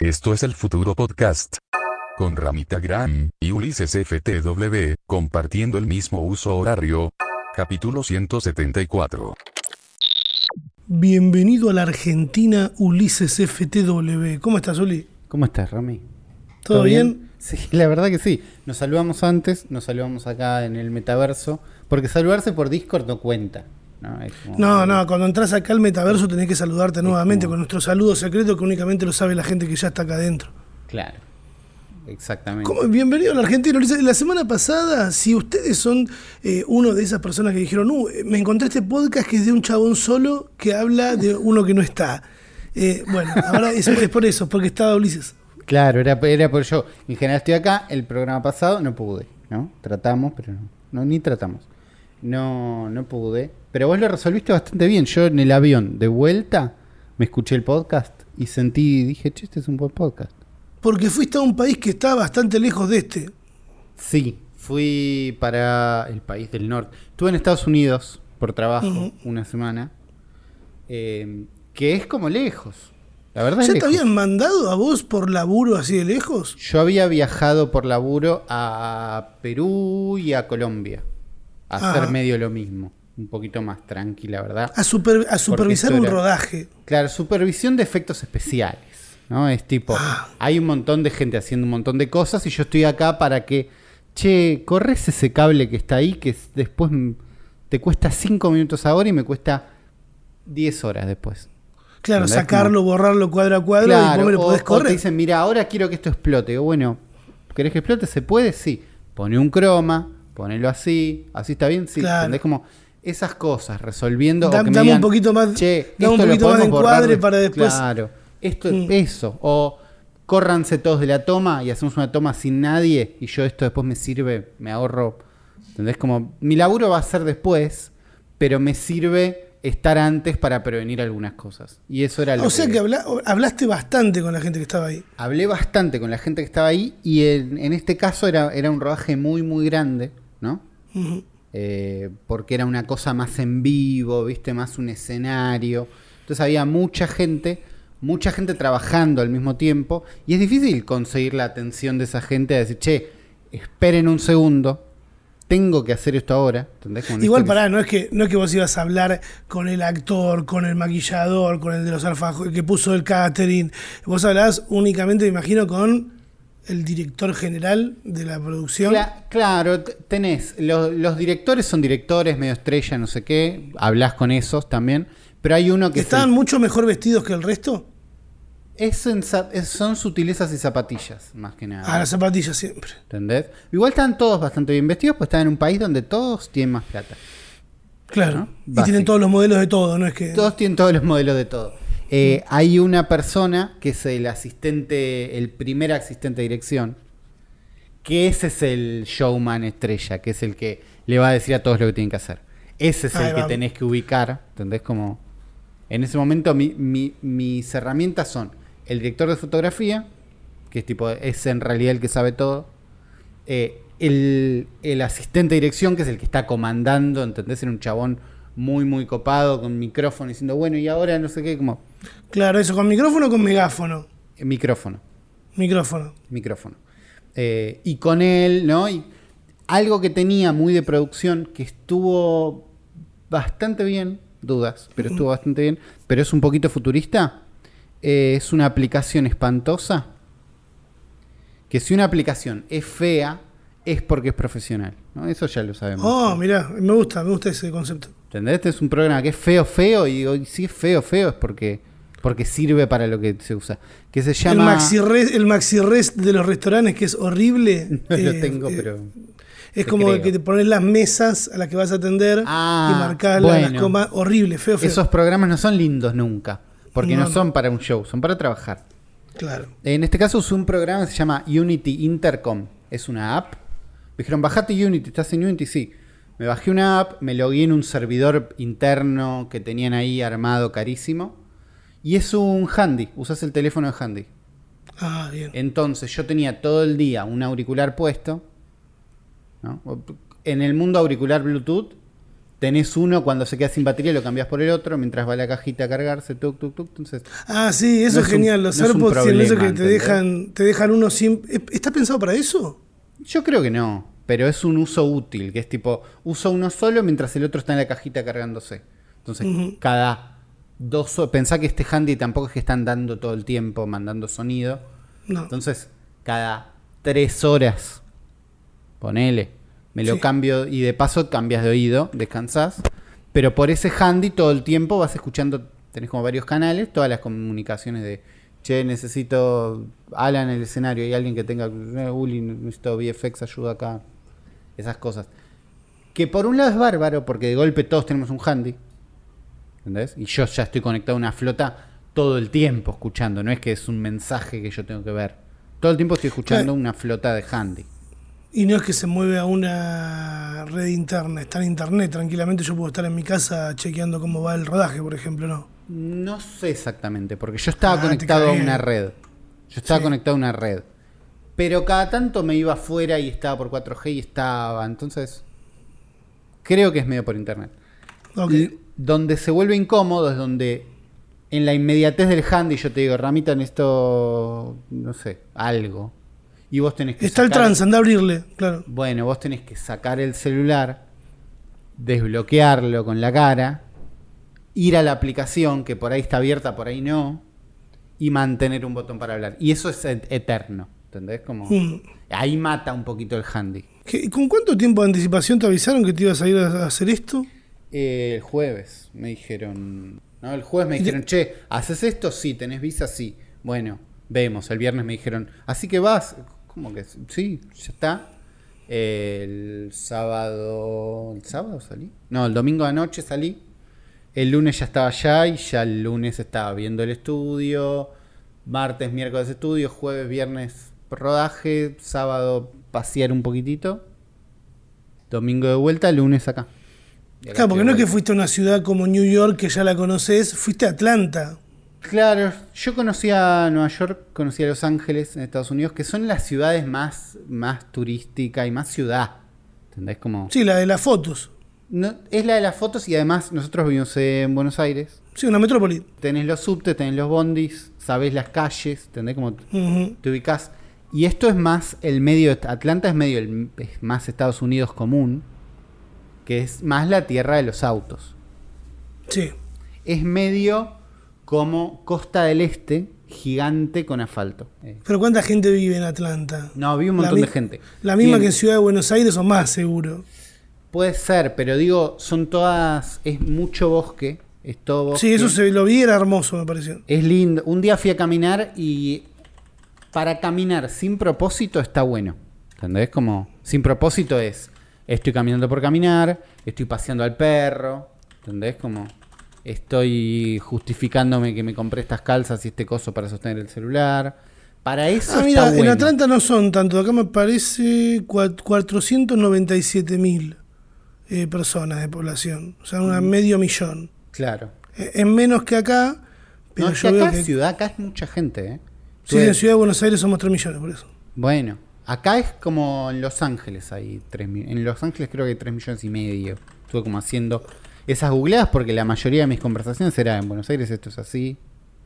Esto es el futuro podcast. Con Ramita Gran y Ulises FTW, compartiendo el mismo uso horario. Capítulo 174. Bienvenido a la Argentina Ulises FTW. ¿Cómo estás, Uli? ¿Cómo estás, Rami? ¿Todo bien? Sí, la verdad que sí. Nos saludamos antes, nos saludamos acá en el metaverso, porque saludarse por Discord no cuenta. No, Es como- No, no, cuando entras acá al metaverso tenés que saludarte nuevamente como- con nuestro saludo secreto que únicamente lo sabe la gente que ya está acá adentro. Claro, exactamente. ¿Cómo? Bienvenido a la Argentina. Ulises. La semana pasada, si ustedes son eh, uno de esas personas que dijeron, uh, me encontré este podcast que es de un chabón solo que habla de uno que no está. Eh, bueno, ahora es, es por eso, porque estaba Ulises. Claro, era, era por yo. En general estoy acá, el programa pasado no pude, ¿no? Tratamos, pero no, no ni tratamos. No, no pude. Pero vos lo resolviste bastante bien. Yo en el avión de vuelta me escuché el podcast y sentí, dije, che, este es un buen podcast. Porque fuiste a un país que está bastante lejos de este. Sí, fui para el país del norte. Estuve en Estados Unidos por trabajo una semana, eh, que es como lejos. La verdad ¿Ya es te lejos. habían mandado a vos por laburo así de lejos? Yo había viajado por laburo a Perú y a Colombia. A Ajá. hacer medio lo mismo. Un poquito más tranquila, ¿verdad? A, super- a supervisar un era- rodaje. Claro, supervisión de efectos especiales. ¿no? Es tipo, Ah. hay un montón de gente haciendo un montón de cosas y yo estoy acá para que, che, corres ese cable que está ahí que después te cuesta 5 minutos ahora y me cuesta 10 horas después. Claro, ¿Entendés? sacarlo, borrarlo cuadro a cuadro y después me lo o- podés o correr. te dicen, mira, ahora quiero que esto explote. Digo, bueno, ¿querés que explote? ¿Se puede? Sí. Pone un croma, ponelo así, así está bien, sí. Claro. ¿Entendés? Como esas cosas, resolviendo. o Da- que me dame un poquito más- Che, dame un poquito más de encuadre de-". para después- Claro. Esto, Mm. eso. O córranse todos de la toma y hacemos una toma sin nadie y yo esto después me sirve, me ahorro. ¿Entendés? Como mi laburo va a ser después, pero me sirve estar antes para prevenir algunas cosas. Y eso era lo o sea que habla- hablaste bastante con la gente que estaba ahí. Hablé bastante con la gente que estaba ahí y en, en este caso era, era un rodaje muy, muy grande, ¿no? Ujú. Eh, porque era una cosa más en vivo, viste, más un escenario. Entonces había mucha gente, mucha gente trabajando al mismo tiempo y es difícil conseguir la atención de esa gente a decir, che, esperen un segundo, tengo que hacer esto ahora. Igual que- pará, no es que no es que vos ibas a hablar con el actor, con el maquillador, con el de los alfajos, el que puso el catering. Vos hablabas únicamente, me imagino, con el director general de la producción. Cla- claro, tenés, lo- los directores son directores, medio estrella, no sé qué, hablas con esos también, pero hay uno que es ¿Estaban mucho mejor vestidos que el resto? es en son sutilezas y zapatillas, más que nada. A las zapatillas siempre. ¿Entendés? Igual están todos bastante bien vestidos, pues están en un país donde todos tienen más plata. Claro. ¿No? Y tienen todos los modelos de todo, ¿no? Es que. Todos tienen todos los modelos de todo. Eh, hay una persona que es el asistente, el primer asistente de dirección, que ese es el showman estrella, que es el que le va a decir a todos lo que tienen que hacer. Ese es Ahí el que tenés que ubicar, ¿entendés? Como en ese momento mi- mi- mis herramientas son el director de fotografía, que es tipo, es en realidad el que sabe todo, eh, el, el asistente de dirección, que es el que está comandando, ¿entendés? Era un chabón muy, muy copado, con micrófono, diciendo, bueno, y ahora no sé qué, como, Claro, eso, con micrófono o con megáfono. eh, micrófono, Micrófono. micrófono. Eh, y con él, ¿no? Y algo que tenía muy de producción, que estuvo bastante bien, dudas, pero estuvo bastante bien, pero es un poquito futurista, eh, es una aplicación espantosa, que si una aplicación es fea, es porque es profesional, ¿no? Eso ya lo sabemos. Oh, mirá, me gusta, me gusta ese concepto. ¿Entendés? Este es un programa que es feo, feo, y digo, y si es feo, feo, es porque, porque sirve para lo que se usa. Que se El llama... maxi, res, el maxi rest de los restaurantes, que es horrible. No lo eh, tengo, eh, pero... Es te como creo. que te pones las mesas a las que vas a atender Ah, y marcas las comas. Horrible, feo, feo. Esos programas no son lindos nunca, porque No, son para un show, son para trabajar. Claro. En este caso usé un programa que se llama Unity Intercom. Es una app. Me dijeron, bajate Unity, ¿estás en Unity? Sí. Me bajé una app, me logué en un servidor interno que tenían ahí armado carísimo. Y es un handy, usas el teléfono de handy. Ah, bien. Entonces yo tenía todo el día un auricular puesto. ¿no? En el mundo auricular Bluetooth tenés uno, cuando se queda sin batería lo cambias por el otro, mientras va la cajita a cargarse, tuk, tuk, tuk. Entonces, Ah, sí, eso No es es un- genial. Los no es AirPods tienen eso que problema, te dejan, te dejan uno sin. ¿Está pensado para eso? yo creo que no, pero es un uso útil, que es tipo, uso uno solo mientras el otro está en la cajita cargándose. Entonces, cada dos pensá que este handy tampoco es que están dando todo el tiempo, mandando sonido. No. Entonces, cada tres horas, ponele, me lo Sí. cambio y de paso cambias de oído, descansás. Pero por ese handy todo el tiempo vas escuchando, tenés como varios canales, todas las comunicaciones de, che, necesito Alan en el escenario, hay alguien que tenga, eh, Uli, necesito VFX, ayuda acá, esas cosas. Que por un lado es bárbaro, porque de golpe todos tenemos un handy, ¿entendés? Y yo ya estoy conectado a una flota todo el tiempo escuchando, no es que es un mensaje que yo tengo que ver. Todo el tiempo estoy escuchando Claro. una flota de handy. Y no es que se mueve a una red interna, está en internet. Tranquilamente yo puedo estar en mi casa chequeando cómo va el rodaje, por ejemplo, ¿no? No sé exactamente, porque yo estaba Ah, conectado a una red. Yo estaba Sí. conectado a una red. Pero cada tanto me iba afuera y estaba por 4G y estaba. Entonces, creo que es medio por internet. Ok. Donde se vuelve incómodo es donde en la inmediatez del handy yo te digo, Ramita, en esto, no sé, algo. Y vos tenés que... Está el trans, anda a abrirle, claro. Bueno, vos tenés que sacar el celular, desbloquearlo con la cara, ir a la aplicación que por ahí está abierta, por ahí no, y mantener un botón para hablar. Y eso es et- eterno, ¿entendés? Como Mm. ahí mata un poquito el handy. ¿Qué- ¿Con cuánto tiempo de anticipación te avisaron que te ibas a ir a hacer esto? Eh, el jueves me dijeron, no, el jueves me dijeron, che, ¿haces esto? Sí, tenés visa, sí. Bueno, vemos. El viernes me dijeron, así que vas, ¿cómo que? Sí, ya está. El sábado, ¿el sábado salí? No, el domingo anoche salí. El lunes ya estaba allá y ya el lunes estaba viendo el estudio. Martes, miércoles estudio, jueves, viernes rodaje, sábado pasear un poquitito. Domingo de vuelta, lunes acá. Claro, porque no es que fuiste a una ciudad como New York, que ya la conoces, fuiste a Atlanta. Claro, yo conocí a Nueva York, conocí a Los Ángeles en Estados Unidos, que son las ciudades más, más turísticas y más ciudad. ¿Entendés? Como, Sí, la de las fotos. no, es la de las fotos y además nosotros vivimos en Buenos Aires. Sí, una metrópoli. Tenés los subtes, tenés los bondis, sabés las calles, ¿entendés? Como te ubicás. Y esto es más el medio, Atlanta es medio el, es más Estados Unidos común, que es más la tierra de los autos. Sí. Es medio como Costa del Este, gigante con asfalto. Eh, Pero ¿cuánta gente vive en Atlanta? No, vi un montón de gente. La misma Bien, que en Ciudad de Buenos Aires o más, seguro. Puede ser, pero digo, son todas. Es mucho bosque. Es todo bosque. Sí, eso se lo vi, era hermoso, me pareció. Es lindo. Un día fui a caminar y. Para caminar sin propósito está bueno. ¿Entendés? Como. Sin propósito es. Estoy caminando por caminar. Estoy paseando al perro. ¿Entendés? Como. Estoy justificándome que me compré estas calzas y este coso para sostener el celular. Para eso Ah, mira, está en bueno. Atlanta no son tanto. Acá me parece cua- 497 mil eh, personas de población. O sea, Mm. una medio millón. Claro. Eh, Es menos que acá, pero no, yo que veo acá que. ciudad, acá es mucha gente, ¿eh? Sí, en Ciudad de Buenos Aires somos 3 millones, por eso. Bueno, acá es como en Los Ángeles hay 3 En Los Ángeles creo que hay 3 millones y medio. Estuve como haciendo esas googleadas porque la mayoría de mis conversaciones era en Buenos Aires esto es así,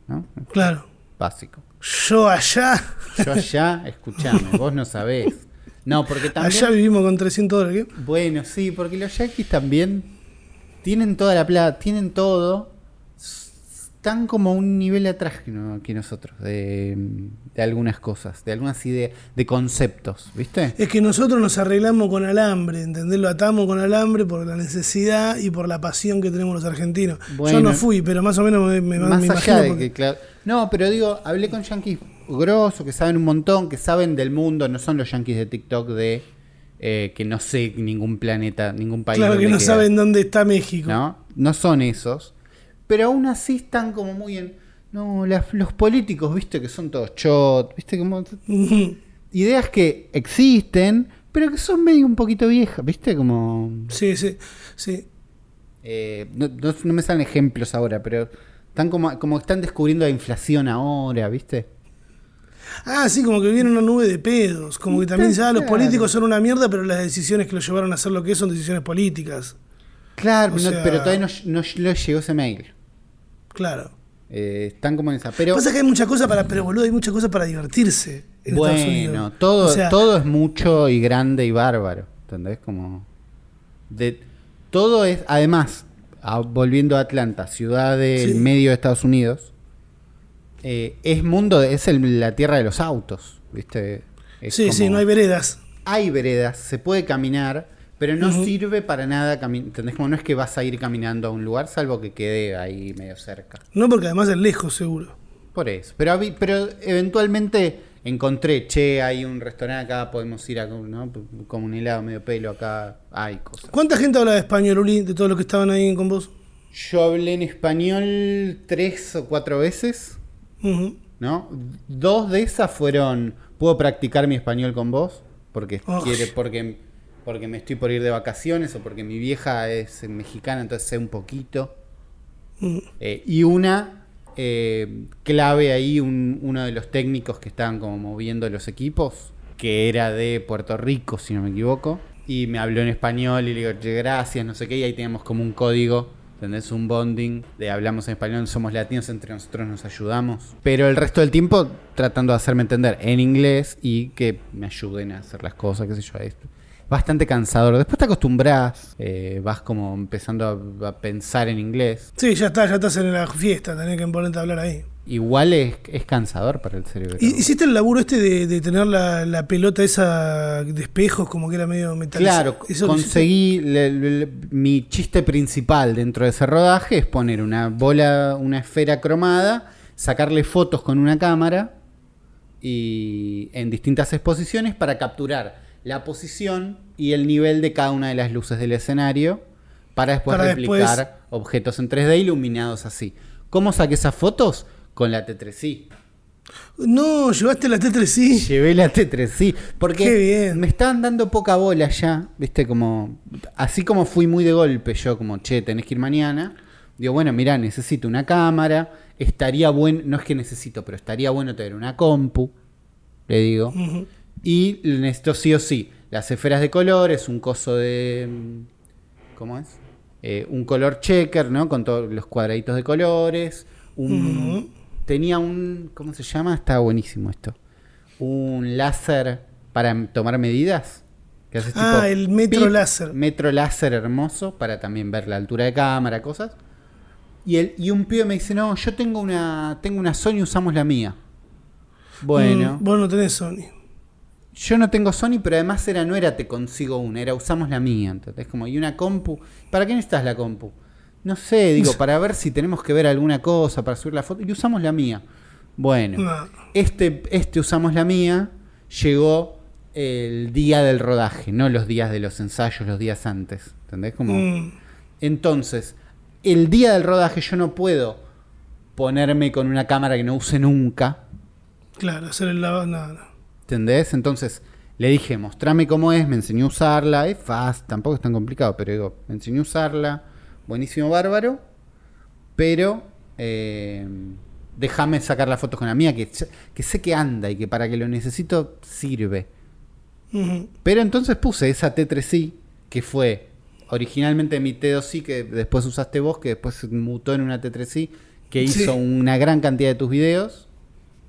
¿no? Claro. Básico. Yo allá, Yo allá, escuchame, vos no sabés. No, porque también... allá vivimos con 300 dólares. ¿qué? Bueno, sí, porque los yankees también tienen toda la plata, tienen todo. Están como un nivel atrás que, no- que nosotros, de, de algunas cosas, de algunas ideas, de conceptos, ¿viste? Es que nosotros nos arreglamos con alambre, ¿entendés? Lo atamos con alambre por la necesidad y por la pasión que tenemos los argentinos. Bueno. Yo no fui, pero más o menos me, me- Más me allá de porque- que, claro. No, pero digo, hablé con yankees grosos que saben un montón, que saben del mundo, no son los yankees de TikTok de eh, que no sé ningún planeta, ningún país. Claro que no queda. saben dónde está México. ¿no? No son esos. Pero aún así están como muy en. No, las- los políticos, viste, que son todos chot, viste, como. Ideas que existen, pero que son medio un poquito viejas, viste, como. Sí, sí, sí. eh, no, no- no me salen ejemplos ahora, pero están como, como están descubriendo la inflación ahora, viste. Ah, sí, como que viene una nube de pedos. Como que también ah, los políticos son una mierda, pero las decisiones que los llevaron a hacer lo que es son decisiones políticas. Claro, O no- sea, pero todavía no, no le llegó ese mail. Claro. Eh, están como en esa. Pero Pasa que hay mucha cosa para, pero boludo, hay mucha cosa para divertirse en Estados Unidos. bueno, todo, O sea, todo es mucho y grande y bárbaro. ¿Entendés? Como. De, todo es. Además, a- volviendo a Atlanta, ciudad del Sí. medio de Estados Unidos, eh, es mundo, es el- la tierra de los autos. ¿Viste? Es Sí, sí, no hay veredas. hay veredas, se puede caminar, pero no sirve para nada. ¿Entendés? Como no es que vas a ir caminando a un lugar, salvo que quede ahí medio cerca. No, porque además es lejos, seguro. Por eso. Pero, eventualmente encontré, che, hay un restaurante acá, podemos ir a ¿no? como un helado medio pelo acá, hay cosas. ¿Cuánta gente habla de español, Uli, de todos los que estaban ahí con vos? Yo hablé en español tres o cuatro veces. ¿no? Dos de esas fueron, ¿puedo practicar mi español con vos? Porque quiere, porque, porque me estoy por ir de vacaciones o porque mi vieja es mexicana, entonces sé un poquito. Mm. Eh, y una eh, clave ahí, un- uno de los técnicos que estaban como moviendo los equipos, que era de Puerto Rico, si no me equivoco, y me habló en español y le digo, "Che, gracias, no sé qué, y ahí teníamos como un código. ¿Entendés? Un bonding de hablamos en español, somos latinos, entre nosotros nos ayudamos. Pero el resto del tiempo tratando de hacerme entender en inglés y que me ayuden a hacer las cosas, qué sé yo. Es bastante cansador. Después te acostumbras, eh, vas como empezando a, a pensar en inglés. Sí, ya está, ya estás en la fiesta, tenés que ponerte a hablar ahí. Igual es, es cansador para el cerebro. ¿Y- ¿Hiciste el laburo este de, de tener la, la pelota esa de espejos como que era medio metalizada? Claro, ¿Eso conseguí le- le- mi chiste principal dentro de ese rodaje es poner una bola, una esfera cromada, sacarle fotos con una cámara y en distintas exposiciones para capturar la posición y el nivel de cada una de las luces del escenario para después Para replicar después- objetos en 3D iluminados así. ¿Cómo saqué esas fotos? Con la T3i. No, llevaste la T3i. Llevé la T3i. Porque Qué bien. me estaban dando poca bola ya. Viste, como. Así como fui muy de golpe, yo, como, che, tenés que ir mañana. Digo, bueno, mirá, necesito una cámara. Estaría bueno. No es que necesito, pero estaría bueno tener una compu. Le digo. Y necesito sí o sí. Las esferas de colores, un coso de. mm, ¿Cómo es? Eh, un color checker, ¿no? Con todos los cuadraditos de colores. Un. Tenía un. ¿Cómo se llama? Está buenísimo esto. Un láser para tomar medidas. Que haces Ah, tipo el metro pip, láser. Metro láser hermoso para también ver la altura de cámara, cosas. Y, el, y un pibe me dice: No, yo tengo una, tengo una Sony, usamos la mía. Bueno. Mm, vos no tenés Sony. Yo no tengo Sony, pero además era no era te consigo una, era usamos la mía, entonces como y una compu, ¿para qué necesitas la compu? No sé, digo, para ver si tenemos que ver alguna cosa para subir la foto y usamos la mía. Bueno, No. este este usamos la mía llegó el día del rodaje, no los días de los ensayos, los días antes, ¿entendés? Como Mm, entonces, el día del rodaje yo no puedo ponerme con una cámara que no use nunca claro, hacer el lavado. No, no. ¿Entendés? Entonces le dije, mostrame cómo es, me enseñó a usarla. Es fácil, tampoco es tan complicado, pero digo, me enseñó a usarla. Buenísimo, bárbaro. Pero eh, déjame sacar las fotos con la mía, que, que sé que anda y que para que lo necesito sirve. Pero entonces puse esa T3i, que fue originalmente mi T2i, que después usaste vos, que después se mutó en una T3i, que Sí. hizo una gran cantidad de tus videos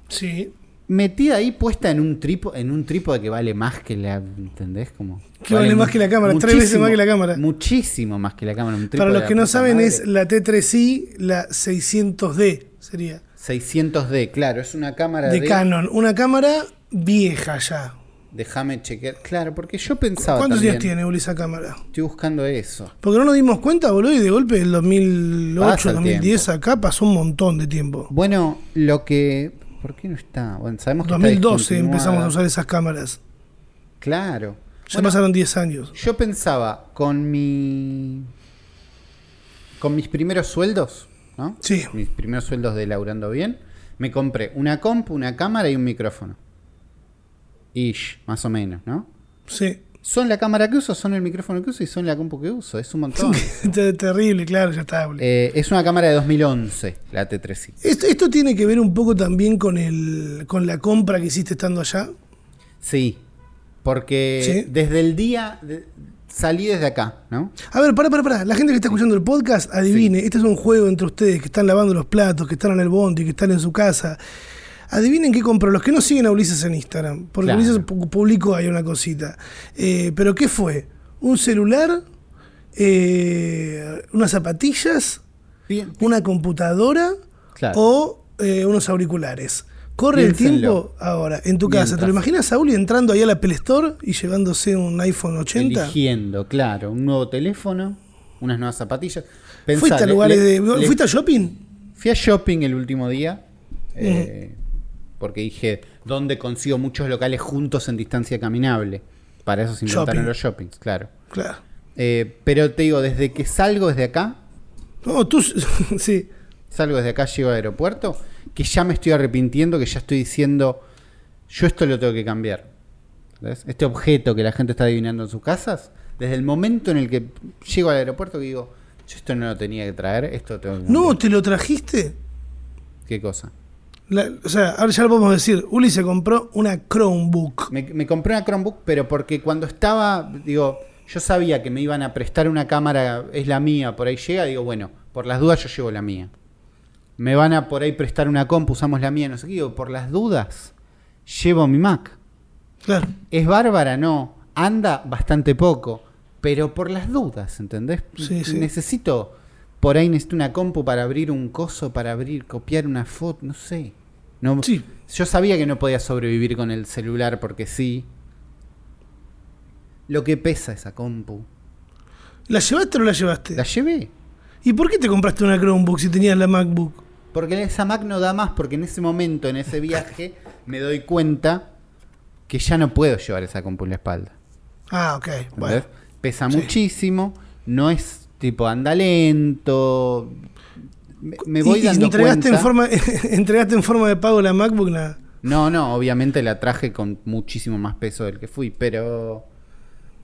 Sí. Metida ahí puesta en un tripo, en un trípode que vale más que la, ¿entendés? Como Que vale más que la cámara, tres veces más que la cámara. Muchísimo más que la cámara. un Para los que no saben, madre. es la T3i, la 600D sería. 600D, claro, es una cámara De de, Canon. Una cámara vieja ya. Déjame chequear. Claro, porque yo pensaba ¿Cuántos también, días tiene, Uli, esa cámara? Estoy buscando eso. Porque no nos dimos cuenta, boludo, y de golpe del 2008, Pasa el 2010 acá pasó un montón de tiempo. Bueno, lo que ¿por qué no está? Bueno, sabemos que está 2012 empezamos a usar esas cámaras. Claro. Ya Bueno, pasaron 10 años. Yo pensaba con mi con mis primeros sueldos, ¿no? Sí. Mis primeros sueldos de laburando bien, me compré una compu, una cámara y un micrófono. Ish, más o menos, ¿no? Sí. Son la cámara que uso, son el micrófono que uso y son la compu que uso. Es un montón. Ter- Terrible, claro, ya está. Eh, es una cámara de 2011, la T3i. Esto, esto tiene que ver un poco también con el con la compra que hiciste estando allá. Sí, porque Sí. desde el día, de- salí desde acá, ¿no? A ver, pará, pará, pará. La gente que está escuchando el podcast, adivine. Este es un juego entre ustedes que están lavando los platos, que están en el bondi, que están en su casa. Adivinen qué compró. Los que no siguen a Ulises en Instagram. Porque Claro. Ulises pu- publicó ahí una cosita. Eh, ¿Pero qué fue? ¿Un celular? Eh, ¿Unas zapatillas? Bien. ¿Una computadora? Claro. ¿O eh, unos auriculares? Corre el tiempo ahora, en tu casa. ¿Te lo imaginas a Uli entrando ahí a la Apple Store y llevándose un iPhone 80? Eligiendo, claro, un nuevo teléfono, unas nuevas zapatillas. Pensá, ¿Fuiste a lugares le- de. le- ¿Fuiste a shopping? Fui a shopping el último día. eh, porque dije, ¿dónde consigo muchos locales juntos en distancia caminable? Para eso se inventaron Shopping. los shoppings, claro. Claro. Eh, pero te digo, desde que salgo desde acá, No, tú. sí. salgo desde acá, llego al aeropuerto, que ya me estoy arrepintiendo, que ya estoy diciendo, yo esto lo tengo que cambiar. ¿Ves? Este objeto que la gente está adivinando en sus casas, desde el momento en el que llego al aeropuerto, que digo, yo esto no lo tenía que traer, esto tengo que cambiar. No, ¿te lo trajiste? ¿Qué cosa? La- o sea, ahora ya lo podemos decir. Uli se compró una Chromebook. Me, me compré una Chromebook, pero porque cuando estaba, digo, yo sabía que me iban a prestar una cámara, es la mía, por ahí llega, digo, bueno, por las dudas yo llevo la mía. Me van a por ahí prestar una compu, usamos la mía, no sé qué, digo, por las dudas llevo mi Mac. Claro. ¿Es bárbara? No. Anda bastante poco, pero por las dudas, ¿entendés? Sí, sí. Necesito, por ahí necesito una compu para abrir un coso, para abrir, copiar una foto, no sé. No, Sí. Yo sabía que no podía sobrevivir con el celular porque sí. Lo que pesa esa compu. ¿La llevaste o no la llevaste? La llevé. ¿Y por qué te compraste una Chromebook si tenías la MacBook? Porque esa Mac no da más, porque en ese momento, en ese viaje, me doy cuenta que ya no puedo llevar esa compu en la espalda. Ah, ok. Bueno. Pesa Sí. muchísimo, no es tipo anda lento. Me, me voy ¿Y- y dando entregaste cuenta. En forma, ¿Entregaste en forma de pago la MacBook? Nada. No, no, obviamente la traje con muchísimo más peso del que fui, pero.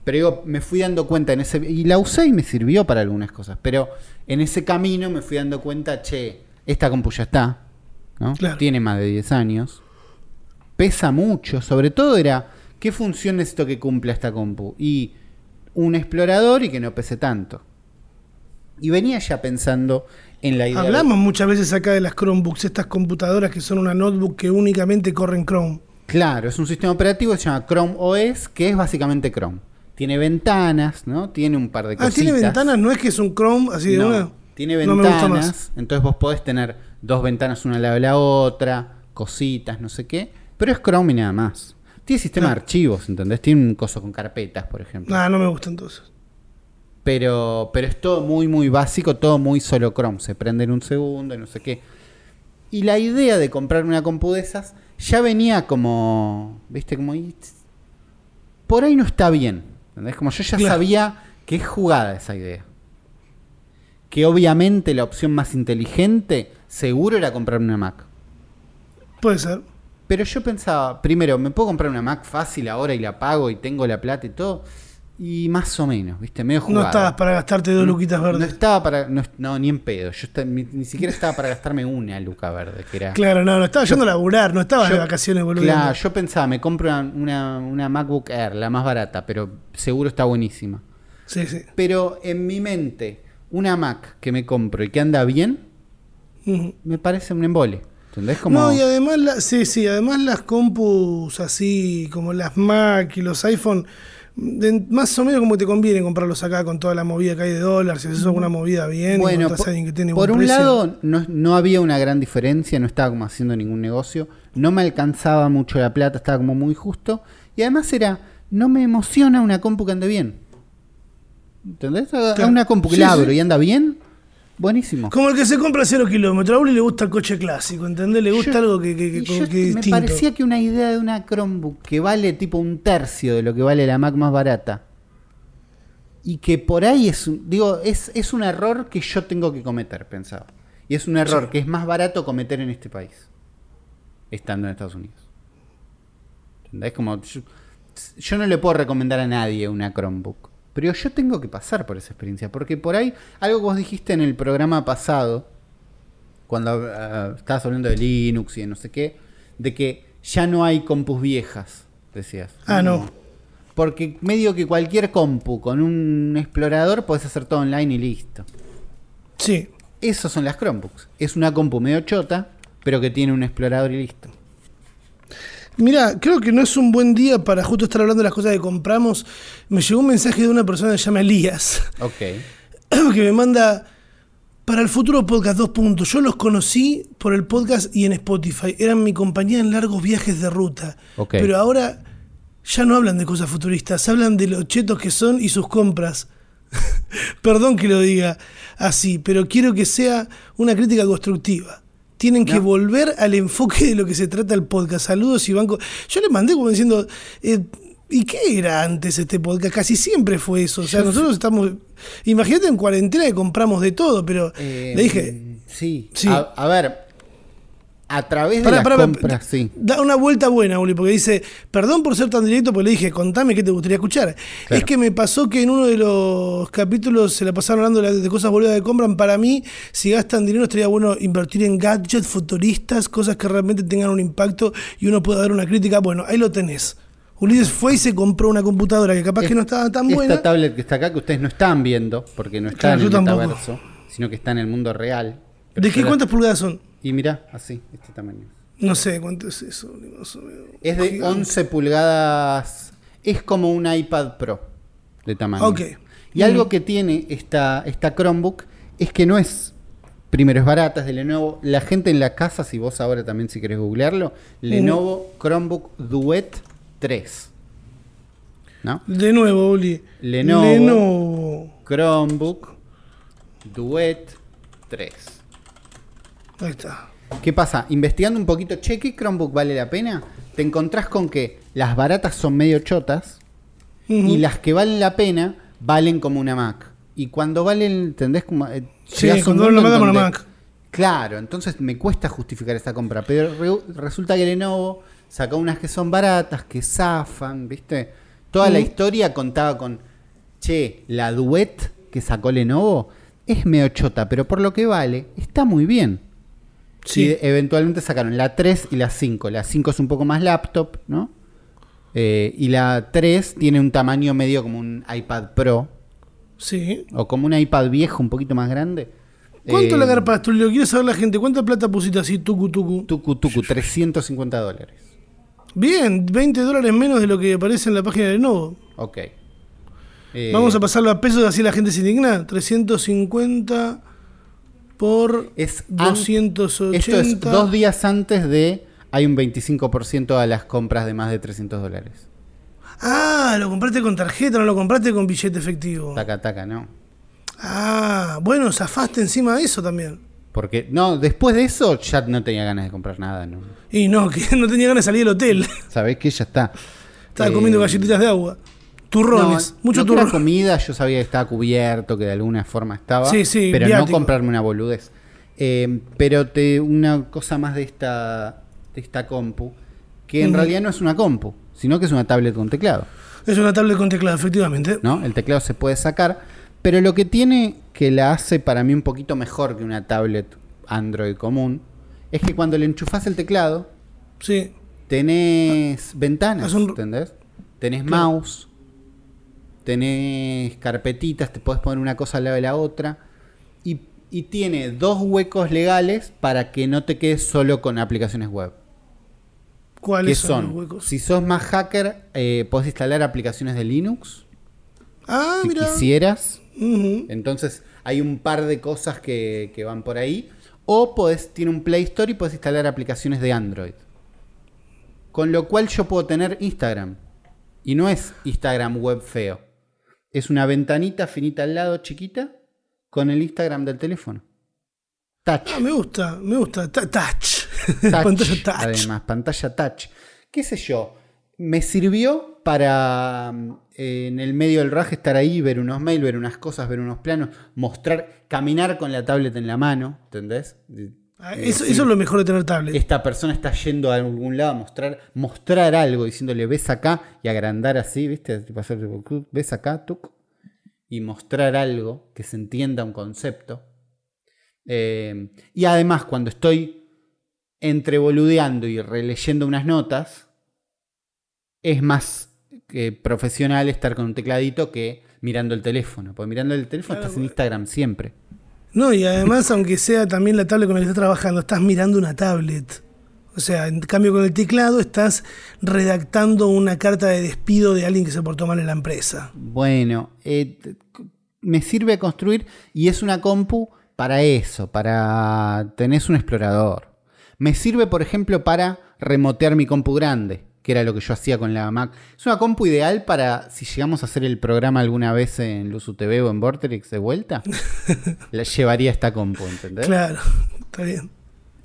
Pero digo, me fui dando cuenta en ese. Y la usé y me sirvió para algunas cosas. Pero en ese camino me fui dando cuenta, che, esta compu ya está. ¿no? Claro. Tiene más de 10 años. Pesa mucho. Sobre todo era, ¿qué función necesito que cumpla esta compu? Y un explorador y que no pese tanto. Y venía ya pensando en la idea. de- Hablamos muchas veces acá de las Chromebooks, estas computadoras que son una notebook que únicamente corren Chrome. Claro, es un sistema operativo que se llama Chrome OS, que es básicamente Chrome. Tiene ventanas, ¿no? Tiene un par de Ah, cositas. tiene ventanas, no es que es un Chrome así de No, una. tiene No me gusta ventanas, entonces vos podés tener dos ventanas una al lado de la otra, cositas, no sé qué, pero es Chrome y nada más. Tiene sistema de archivos, ¿entendés? Tiene un coso con carpetas, por ejemplo. Nah, no me gusta entonces. Pero, pero es todo muy, muy básico, todo muy solo Chrome. Se prende en un segundo y no sé qué. Y la idea de comprar una compu de esas ya venía como, viste, como... Por ahí no está bien. ¿entendés? Como yo ya Claro. sabía que es jugada esa idea. Que obviamente la opción más inteligente seguro era comprar una Mac. Puede ser. Pero yo pensaba, primero, ¿me puedo comprar una Mac fácil ahora y la pago y tengo la plata y todo? Y más o menos, ¿viste? Medio No jugada. estabas para gastarte dos luquitas No verdes. estaba para. No, no, ni en pedo. Yo esta- ni, ni siquiera estaba para gastarme una luca verde, que era. Claro, no, no estaba yendo a laburar, no estabas de Yo- vacaciones, boludo. Claro, yo pensaba, me compro una, una, una MacBook Air, la más barata, pero seguro está buenísima. Sí, sí. Pero en mi mente, una Mac que me compro y que anda bien, me parece un embole. ¿Entendés? Como. No, y además, la- sí, sí, además las compus así como las Mac y los iPhone, de- más o menos como te conviene comprarlos acá con toda la movida que hay de dólares, si haces alguna movida bien, Bueno, por, que tiene un precio. lado no, no había una gran diferencia, no estaba como haciendo ningún negocio, no me alcanzaba mucho la plata, estaba como muy justo, y además era, no me emociona una compu que ande bien. ¿Entendés? A- a Claro. Una compu que Sí, la abro sí. y anda bien, buenísimo. Como el que se compra cero kilómetros, a Uli le gusta el coche clásico, ¿entendés? Le gusta Yo- algo que, que, que- yo me distinto. parecía que una idea de una Chromebook que vale tipo un tercio de lo que vale la Mac más barata. Y que por ahí es un, digo, es, es un error que yo tengo que cometer, pensaba. Y es un error Sí. que es más barato cometer en este país. Estando en Estados Unidos. ¿Entendés? Como yo, yo no le puedo recomendar a nadie una Chromebook. Pero yo tengo que pasar por esa experiencia. Porque por ahí, algo que vos dijiste en el programa pasado, cuando ah, estabas hablando de Linux y de no sé qué, de que ya no hay compus viejas, decías. Ah, no. Porque medio que cualquier compu con un explorador podés hacer todo online y listo. Sí. Esas son las Chromebooks. Es una compu medio chota, pero que tiene un explorador y listo. Mira, creo que no es un buen día para justo estar hablando de las cosas que compramos. Me llegó un mensaje de una persona que se llama Elías, Ok. que me manda para el futuro podcast dos puntos. Yo los conocí por el podcast y en Spotify. Eran mi compañía en largos viajes de ruta. Ok. Pero ahora ya no hablan de cosas futuristas, hablan de los chetos que son y sus compras. Perdón que lo diga así, pero quiero que sea una crítica constructiva. Tienen que No. volver al enfoque de lo que se trata el podcast. Saludos y banco. Yo le mandé como diciendo, eh, ¿y qué era antes este podcast? Casi siempre fue eso. O sea, nosotros estamos. Imagínate en cuarentena que compramos de todo, pero Eh, le dije, Sí. Sí. A, a ver. A través de Pará, las pará, compras, da- sí. Da una vuelta buena, Uli, porque dice, perdón por ser tan directo, porque le dije, contame qué te gustaría escuchar. Claro. Es que me pasó que en uno de los capítulos se la pasaron hablando de, la- cosas boludas que compran. Para mí, si gastan dinero, estaría bueno invertir en gadgets futuristas, cosas que realmente tengan un impacto y uno pueda dar una crítica. Bueno, ahí lo tenés. Ulises fue y se compró una computadora que capaz que no estaba tan Esta buena. tablet que está acá, que ustedes no están viendo, porque no está Claro, en el tampoco. metaverso, sino que está en el mundo real. Pero ¿De qué la- cuántas pulgadas son? Y mirá, así, este tamaño. No sé cuánto es eso. Uli, más o menos. Es de Gigante. 11 pulgadas. Es como un iPad Pro de tamaño. Ok. Y algo que tiene esta, esta Chromebook es que no es. Primero, es barata, es de Lenovo. La gente en la casa, si vos ahora también si querés googlearlo, Lenovo Chromebook Duet 3. ¿No? De nuevo, Uli. Lenovo. Lenovo. Chromebook Duet 3. Ahí está. ¿Qué pasa? Investigando un poquito, che, ¿qué Chromebook vale la pena? Te encontrás con que las baratas son medio chotas y las que valen la pena valen como una Mac. Y cuando valen, ¿entendés? Como, eh, Sí, cuando valen una en Mac, una Mac. Claro, entonces me cuesta justificar esta compra. Pero re- resulta que Lenovo sacó unas que son baratas, que zafan, ¿viste? Toda la historia contaba con, che, la Duet que sacó Lenovo es medio chota, pero por lo que vale, está muy bien. Sí. Y eventualmente sacaron la 3 y la 5. La 5 es un poco más laptop, ¿no? Eh, y la 3 tiene un tamaño medio como un iPad Pro. Sí. O como un iPad viejo un poquito más grande. ¿Cuánto Eh, la garpaste? Quiere saber la gente. ¿Cuánta plata pusiste así, tucu, tucu? Tucu tucu, 350 dólares. Bien, 20 dólares menos de lo que aparece en la página de Lenovo. Ok. Eh, Vamos a pasarlo a pesos, así la gente se indigna. 350 por Es an- 280. Esto es dos días antes de. Hay un 25% a las compras de más de 300 dólares. Ah, lo compraste con tarjeta, no lo compraste con billete efectivo. Taca, taca, no. Ah, bueno, zafaste encima de eso también. Porque, no, después de eso ya no tenía ganas de comprar nada, ¿no? Y no, que no tenía ganas de salir del hotel. ¿Sabés que ya está? Estaba Eh, comiendo galletitas de agua. Turrones, No, mucho no comida, yo sabía que estaba cubierto, que de alguna forma estaba. Sí, sí, pero viático. no comprarme una boludez. Eh, pero te, una cosa más de esta, de esta compu, que en realidad no es una compu, sino que es una tablet con teclado. Es una tablet con teclado, efectivamente. ¿no? El teclado se puede sacar, pero lo que tiene que la hace para mí un poquito mejor que una tablet Android común, es que cuando le enchufas el teclado, Sí. tenés ventanas, un- ¿entendés? Tenés Claro. mouse, tenés carpetitas, te puedes poner una cosa al lado de la otra, y, y tiene dos huecos legales para que no te quedes solo con aplicaciones web. ¿Cuáles son, son? los huecos? Si sos más hacker, eh, podés instalar aplicaciones de Linux, Ah, si quisieras. Entonces hay un par de cosas que, que van por ahí. O podés, tiene un Play Store y puedes instalar aplicaciones de Android. Con lo cual yo puedo tener Instagram. Y no es Instagram web feo. Es una ventanita finita al lado, chiquita, con el Instagram del teléfono. Touch. Ah, me gusta, me gusta. Ta- touch. touch, Pantalla touch. Además, pantalla touch. ¿Qué sé yo? Me sirvió para mm, eh, en el medio del raje estar ahí, ver unos mails, ver unas cosas, ver unos planos, mostrar, caminar con la tablet en la mano, ¿entendés? Ah, eh, eso, es lo mejor de tener tablet. Esta persona está yendo a algún lado a mostrar, mostrar algo, diciéndole ves acá y agrandar así, ¿viste? Ves acá, tuc, y mostrar algo que se entienda un concepto. Eh, y además, cuando estoy entre boludeando y releyendo unas notas, es más eh, profesional estar con un tecladito que mirando el teléfono. Porque mirando el teléfono estás en Instagram siempre. No, y además, aunque sea también la tablet con la que estás trabajando, estás mirando una tablet. O sea, en cambio con el teclado estás redactando una carta de despido de alguien que se portó mal en la empresa. Bueno, eh, me sirve construir y es una compu para eso, para tenés un explorador. Me sirve, por ejemplo, para remotear mi compu grande, que era lo que yo hacía con la Mac. Es una compu ideal para si llegamos a hacer el programa alguna vez en Luzu TV o en Vortex de vuelta, la llevaría esta compu, ¿entendés? Claro, está bien.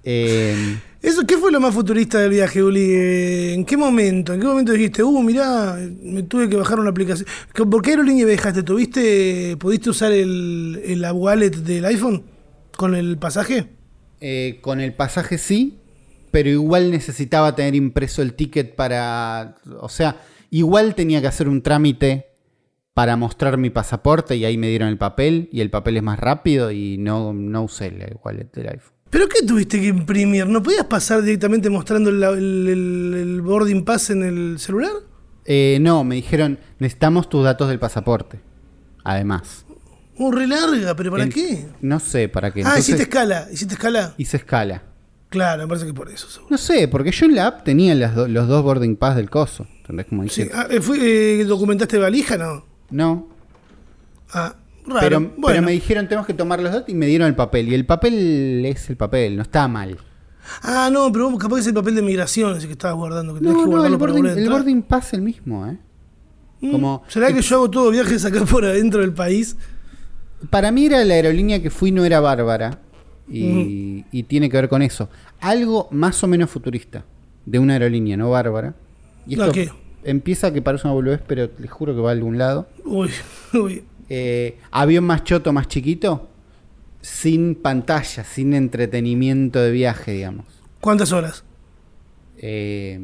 Eh, Eso, ¿Qué fue lo más futurista del viaje, Uli? Eh, ¿En qué momento? ¿En qué momento dijiste, uh, mirá, me tuve que bajar una aplicación? ¿Qué- ¿Por qué aerolínea viajaste? ¿Tuviste, ¿Pudiste usar el, el wallet del iPhone con el pasaje? Eh, con el pasaje sí, pero igual necesitaba tener impreso el ticket para... O sea, igual tenía que hacer un trámite para mostrar mi pasaporte y ahí me dieron el papel y el papel es más rápido y no, no usé el wallet del iPhone. ¿Pero qué tuviste que imprimir? ¿No podías pasar directamente mostrando el, el- el- el boarding pass en el celular? Eh, no, me dijeron, necesitamos tus datos del pasaporte. Además. Uh, re larga, ¿pero para En- qué? No sé para qué. Ah, Entonces, hiciste escala, hiciste escala. hice escala. Claro, me parece que por eso. seguro. No sé, porque yo en la app tenía las do- los dos boarding pass del coso. ¿Entendés cómo Sí. Ah, eh, eh, ¿Documentaste valija? No. No, Ah, raro. Pero, bueno. pero me dijeron tenemos que tomar los datos y me dieron el papel. Y el papel es el papel, no está mal. Ah, no, pero vos capaz que es el papel de migración ese que estabas guardando, que tenés No, que no, guardarlo el para boarding, volver a el entrar. boarding pass el mismo, ¿eh? Mm, como- ¿Será que yo hago todo viajes acá por adentro del país? Para mí era la aerolínea que fui no era bárbara. Y, y tiene que ver con eso. Algo más o menos futurista. De una aerolínea no bárbara. Y ¿No esto qué? empieza que parece una boludez, pero les juro que va a algún lado. Uy, uy. Eh, avión más choto, más chiquito. Sin pantalla, sin entretenimiento de viaje, digamos. ¿Cuántas horas? Eh,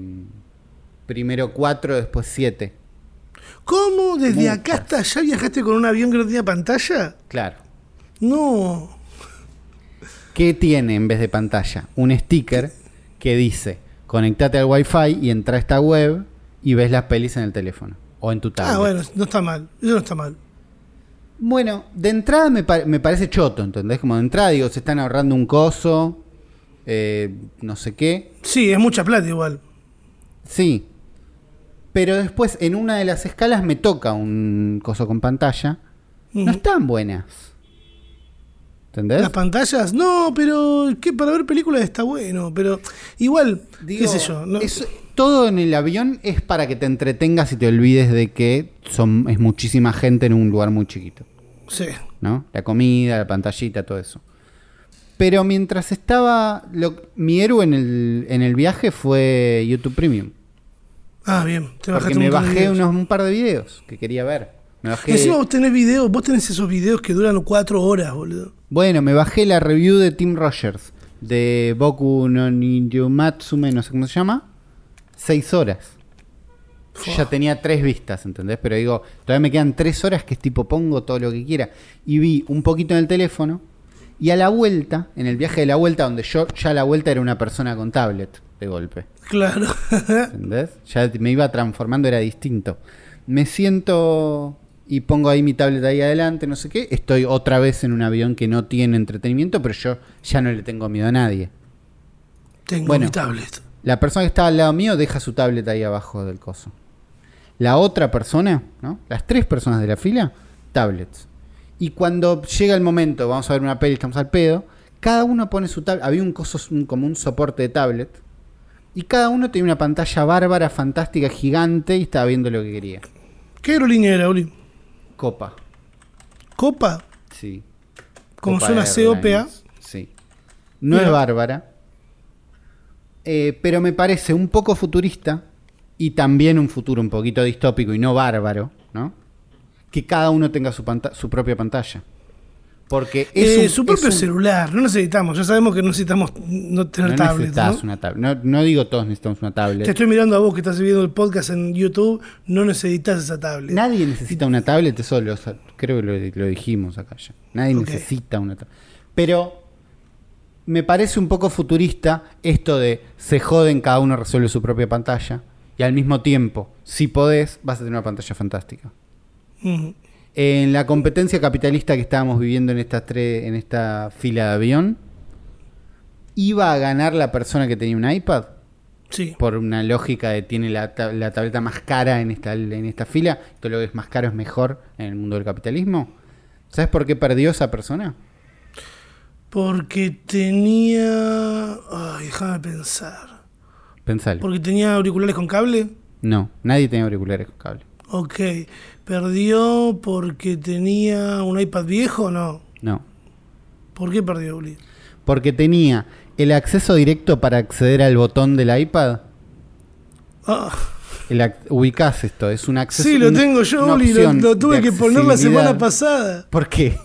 primero cuatro, después siete. ¿Cómo? ¿Desde Muchas. acá hasta allá viajaste con un avión que no tenía pantalla? Claro. No. ¿Qué tiene en vez de pantalla? Un sticker que dice, conectate al wifi y entra a esta web y ves las pelis en el teléfono o en tu tablet. Ah, bueno, no está mal. Eso no está mal. Bueno, de entrada me, pa- me parece choto, ¿entendés? Como de entrada digo, se están ahorrando un coso, eh, no sé qué. Sí, es mucha plata igual. Sí. Pero después en una de las escalas me toca un coso con pantalla. No están buenas. ¿Entendés? Las pantallas, no, pero que para ver películas está bueno, pero igual, Digo, qué sé yo, no- es- todo en el avión es para que te entretengas y te olvides de que son, es muchísima gente en un lugar muy chiquito. sí. ¿no? La comida, la pantallita, todo eso. Pero mientras estaba. lo- mi héroe en el, en el viaje fue YouTube Premium. Ah, bien, te Porque bajaste me bajé unos, un par de videos que quería ver. Me Y bajé, encima vos tenés videos, vos tenés esos videos que duran cuatro horas, boludo. bueno, me bajé la review de Tim Rogers. De Boku no Ninjamatsume, no sé cómo se llama. Seis horas. Yo ya tenía tres vistas, ¿entendés? Pero digo, todavía me quedan tres horas que es tipo pongo todo lo que quiera. Y vi un poquito en el teléfono. Y a la vuelta, en el viaje de la vuelta, donde yo ya a la vuelta era una persona con tablet de golpe. Claro. ¿Entendés? Ya me iba transformando, era distinto. Me siento y pongo ahí mi tablet ahí adelante, no sé qué. Estoy otra vez en un avión que no tiene entretenimiento, pero yo ya no le tengo miedo a nadie. Tengo Bueno. mi tablet. La persona que estaba al lado mío deja su tablet ahí abajo del coso. La otra persona, ¿no? Las tres personas de la fila, tablets. Y cuando llega el momento, vamos a ver una peli, estamos al pedo, cada uno pone su tablet. Había un coso, como un soporte de tablet. Y cada uno tenía una pantalla bárbara, fantástica, gigante y estaba viendo lo que quería. ¿Qué aerolínea era, Uli? Copa, Copa. sí. Como Copa suena COPA. Sí. No Mira. es bárbara. eh, pero me parece un poco futurista y también un futuro un poquito distópico y no bárbaro, ¿no? Que cada uno tenga su, su propia pantalla. Porque es Eh, un- su es propio un- celular, no necesitamos, ya sabemos que no necesitamos no tener No tablet. necesitas ¿no? una tablet. No, no digo todos necesitamos una tablet. Te estoy mirando a vos que estás viendo el podcast en YouTube, no necesitas esa tablet. Nadie necesita una tablet, eso lo, creo que lo, lo dijimos acá ya. Nadie necesita una tablet. Pero me parece un poco futurista esto de se joden, cada uno resuelve su propia pantalla. Y al mismo tiempo, si podés, vas a tener una pantalla fantástica. En la competencia capitalista que estábamos viviendo en, estas tres, en esta fila de avión, iba a ganar la persona que tenía un iPad Sí. por una lógica de tiene la, la tableta más cara en esta, en esta fila, todo lo que es más caro es mejor en el mundo del capitalismo. ¿Sabes por qué perdió esa persona? Porque tenía. Ay, déjame pensar. Pensalo. Porque tenía auriculares con cable. No, nadie tenía auriculares con cable. Ok. ¿Perdió porque tenía un iPad viejo o no? No. ¿Por qué perdió, Uli? Porque tenía el acceso directo para acceder al botón del iPad. Ah, El ubicás esto, es un acceso. sí, lo un- tengo yo, Uli. Lo, tuve que poner la semana pasada. ¿Por qué?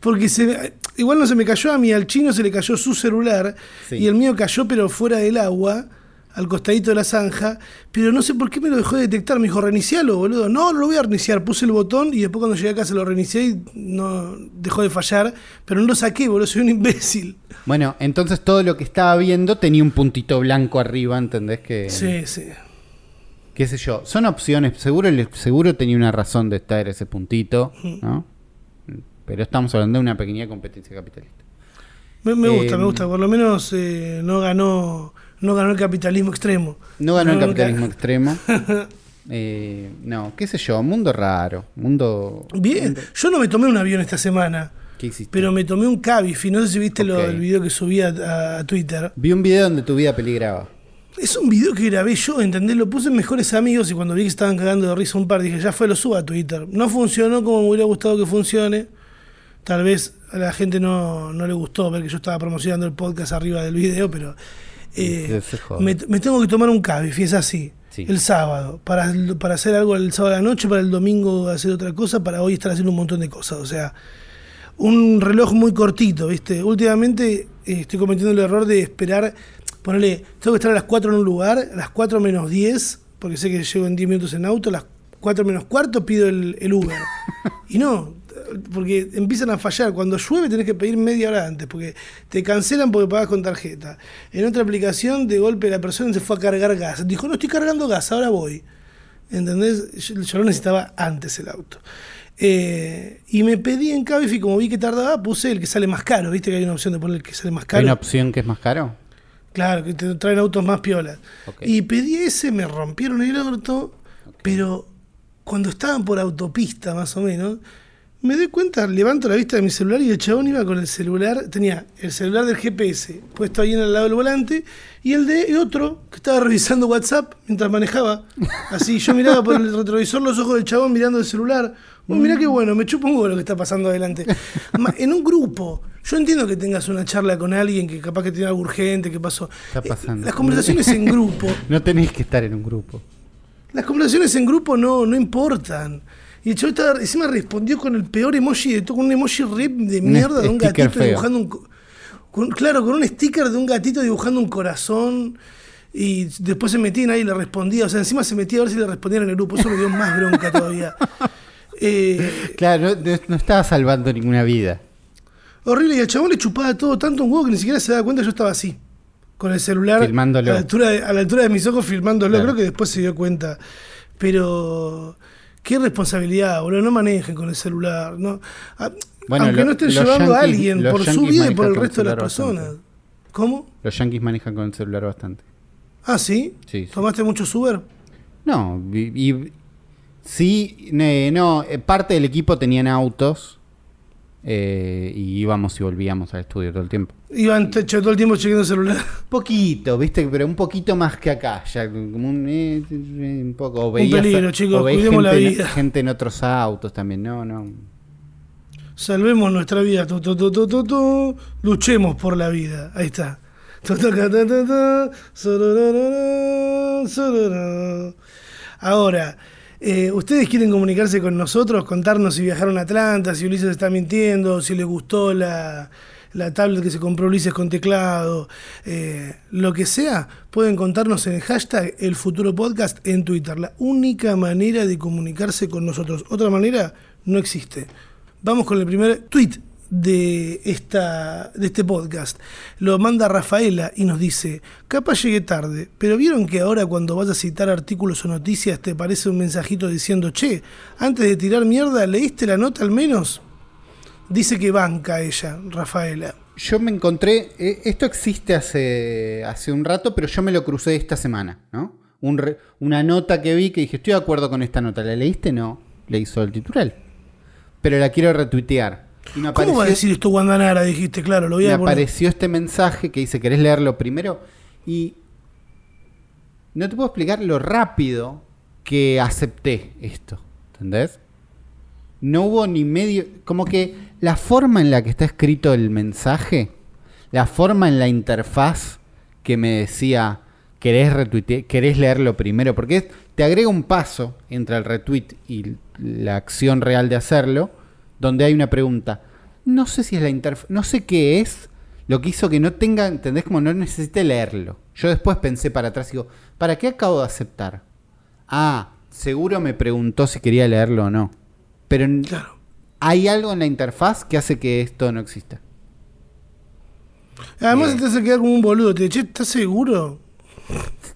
Porque se igual no se me cayó a mí, al chino se le cayó su celular Sí. y el mío cayó pero fuera del agua, al costadito de la zanja, pero no sé por qué me lo dejó de detectar, me dijo reinicialo, boludo. No, no lo voy a reiniciar, puse el botón y después cuando llegué a casa lo reinicié y no dejó de fallar, pero no lo saqué, boludo, soy un imbécil. Bueno, entonces todo lo que estaba viendo tenía un puntito blanco arriba, ¿entendés? Que, Sí, sí. qué sé yo, son opciones, seguro, seguro tenía una razón de estar ese puntito, ¿no? Pero estamos hablando de una pequeña competencia capitalista. Me, me gusta, me gusta, por lo menos eh, no ganó no ganó el capitalismo extremo. No ganó el ca- capitalismo extremo. Eh, no, qué sé yo, mundo raro, mundo... Bien, yo no me tomé un avión esta semana, ¿Qué hiciste? pero me tomé un Cabify, no sé si viste lo- Ok. el video que subí a Twitter. Vi un video donde tu vida peligraba. Es un video que grabé yo, ¿entendés? Lo puse en Mejores Amigos y cuando vi que estaban cagando de risa un par, dije, ya fue, lo subo a Twitter. No funcionó como me hubiera gustado que funcione. Tal vez a la gente no, no le gustó ver que yo estaba promocionando el podcast arriba del video, pero eh, me, me tengo que tomar un Cabify, es así. Sí. El sábado, para, para hacer algo el sábado a la noche, para el domingo hacer otra cosa, para hoy estar haciendo un montón de cosas. O sea, un reloj muy cortito, ¿viste? Últimamente eh, estoy cometiendo el error de esperar, ponerle, tengo que estar a las 4 en un lugar, a las 4 menos 10, porque sé que llego en 10 minutos en auto, a las 4 menos cuarto pido el, el Uber. y no, porque empiezan a fallar. Cuando llueve tenés que pedir media hora antes, porque te cancelan porque pagas con tarjeta. En otra aplicación, de golpe la persona se fue a cargar gas. Dijo, no estoy cargando gas, ahora voy. ¿Entendés? Yo, yo lo necesitaba antes el auto. Eh, y me pedí en Cabify, como vi que tardaba, puse el que sale más caro. ¿Viste que hay una opción de poner el que sale más ¿Hay caro? una opción que es más caro? Claro, que te traen autos más piolas. Y pedí ese, me rompieron el orto, pero cuando estaban por autopista más o menos, me doy cuenta, levanto la vista de mi celular y el chabón iba con el celular, tenía el celular del GPS puesto ahí en el lado del volante y el de otro que estaba revisando WhatsApp mientras manejaba. Así yo miraba por el retrovisor los ojos del chabón mirando el celular. Oh, mirá qué bueno, me chupa un huevo lo que está pasando adelante. En un grupo, yo entiendo que tengas una charla con alguien que capaz que tiene algo urgente, que pasó. Está Eh, pasando. Las conversaciones en grupo, No tenéis que estar en un grupo. las conversaciones en grupo no, no importan. Y el estaba- encima respondió con el peor emoji de todo, con un emoji re de mierda de un gatito feo. dibujando un. con- claro, con un sticker de un gatito dibujando un corazón. Y después se metía y nadie le respondía. O sea, encima se metía a ver si le respondían en el grupo. Eso me dio más bronca todavía. Eh, Claro, no, no estaba salvando ninguna vida. horrible. Y al chabón le chupaba todo tanto un huevo que ni siquiera se daba cuenta yo estaba así. Con el celular Filmándolo. A, la altura de, a la altura de mis ojos filmándolo. Claro. Creo que después se dio cuenta. Pero qué responsabilidad, boludo. No manejen con el celular. No. Bueno, Aunque lo- no estén llevando a alguien por su vida y por el resto de las personas. bastante. ¿Cómo? Los yankees manejan con el celular bastante. Ah, ¿sí? Sí, sí. ¿Tomaste mucho Uber? No, y, y- sí, no, eh, parte del equipo tenían autos eh, y íbamos y volvíamos al estudio todo el tiempo. Iban todo el tiempo chequeando el celular. Poquito, viste, pero un poquito más que acá, ya como un, eh, un poco. O veías- peligro, chicos, o cuidemos la gente, vida. gente en otros autos también, no, no. Salvemos nuestra vida. Tu, tu, tu. Luchemos por la vida. Ahí está. Ahora, eh, ¿ustedes quieren comunicarse con nosotros? Contarnos si viajaron a Atlanta, si Ulises está mintiendo, si les gustó la, la tablet que se compró Ulises con teclado, eh, lo que sea, pueden contarnos en el hashtag El Futuro Podcast en Twitter. La única manera de comunicarse con nosotros. Otra manera no existe. Vamos con el primer tweet de, esta, de este podcast. Lo manda Rafaela y nos dice, capaz llegué tarde, pero vieron que ahora cuando vas a citar artículos o noticias te parece un mensajito diciendo, che, antes de tirar mierda, ¿leíste la nota al menos? Dice que banca ella, Rafaela. Yo me encontré, eh, esto existe hace, hace un rato, pero yo me lo crucé esta semana, ¿no? Una nota que vi que dije, estoy de acuerdo con esta nota, ¿la leíste? No, leí solo el titular. Pero la quiero retuitear. Y me ¿Cómo va a decir esto Guandanara? Dijiste, claro, lo voy me a poner. apareció este mensaje que dice, ¿querés leerlo primero? Y no te puedo explicar lo rápido que acepté esto, ¿entendés? No hubo ni medio, como que la forma en la que está escrito el mensaje, la forma en la interfaz que me decía, ¿querés, retuite- querés leerlo primero? Porque te agrega un paso entre el retweet y la acción real de hacerlo, donde hay una pregunta. No sé si es la interfaz, no sé qué es lo que hizo que no tenga, ¿entendés? Como no necesite leerlo. Yo después pensé para atrás y digo, ¿para qué acabo de aceptar? Ah, seguro me preguntó si quería leerlo o no. Pero Claro. hay algo en la interfaz que hace que esto no exista. Además Bien. te hace quedar como un boludo. Te dice, che, ¿estás seguro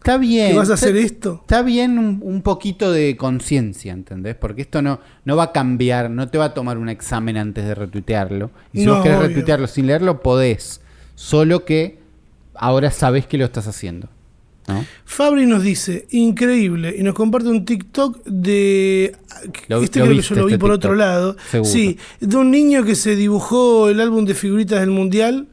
Está bien. que vas a está- hacer esto? Está bien un, un poquito de conciencia, ¿entendés? Porque esto no, no va a cambiar, no te va a tomar un examen antes de retuitearlo. Y si No, vos querés obvio. retuitearlo sin leerlo, podés. Solo que ahora sabés que lo estás haciendo. ¿no? Fabri nos dice, increíble, y nos comparte un TikTok de... Lo- este lo creo que viste, yo lo vi este por TikTok, otro lado. seguro. Sí, de un niño que se dibujó el álbum de figuritas del Mundial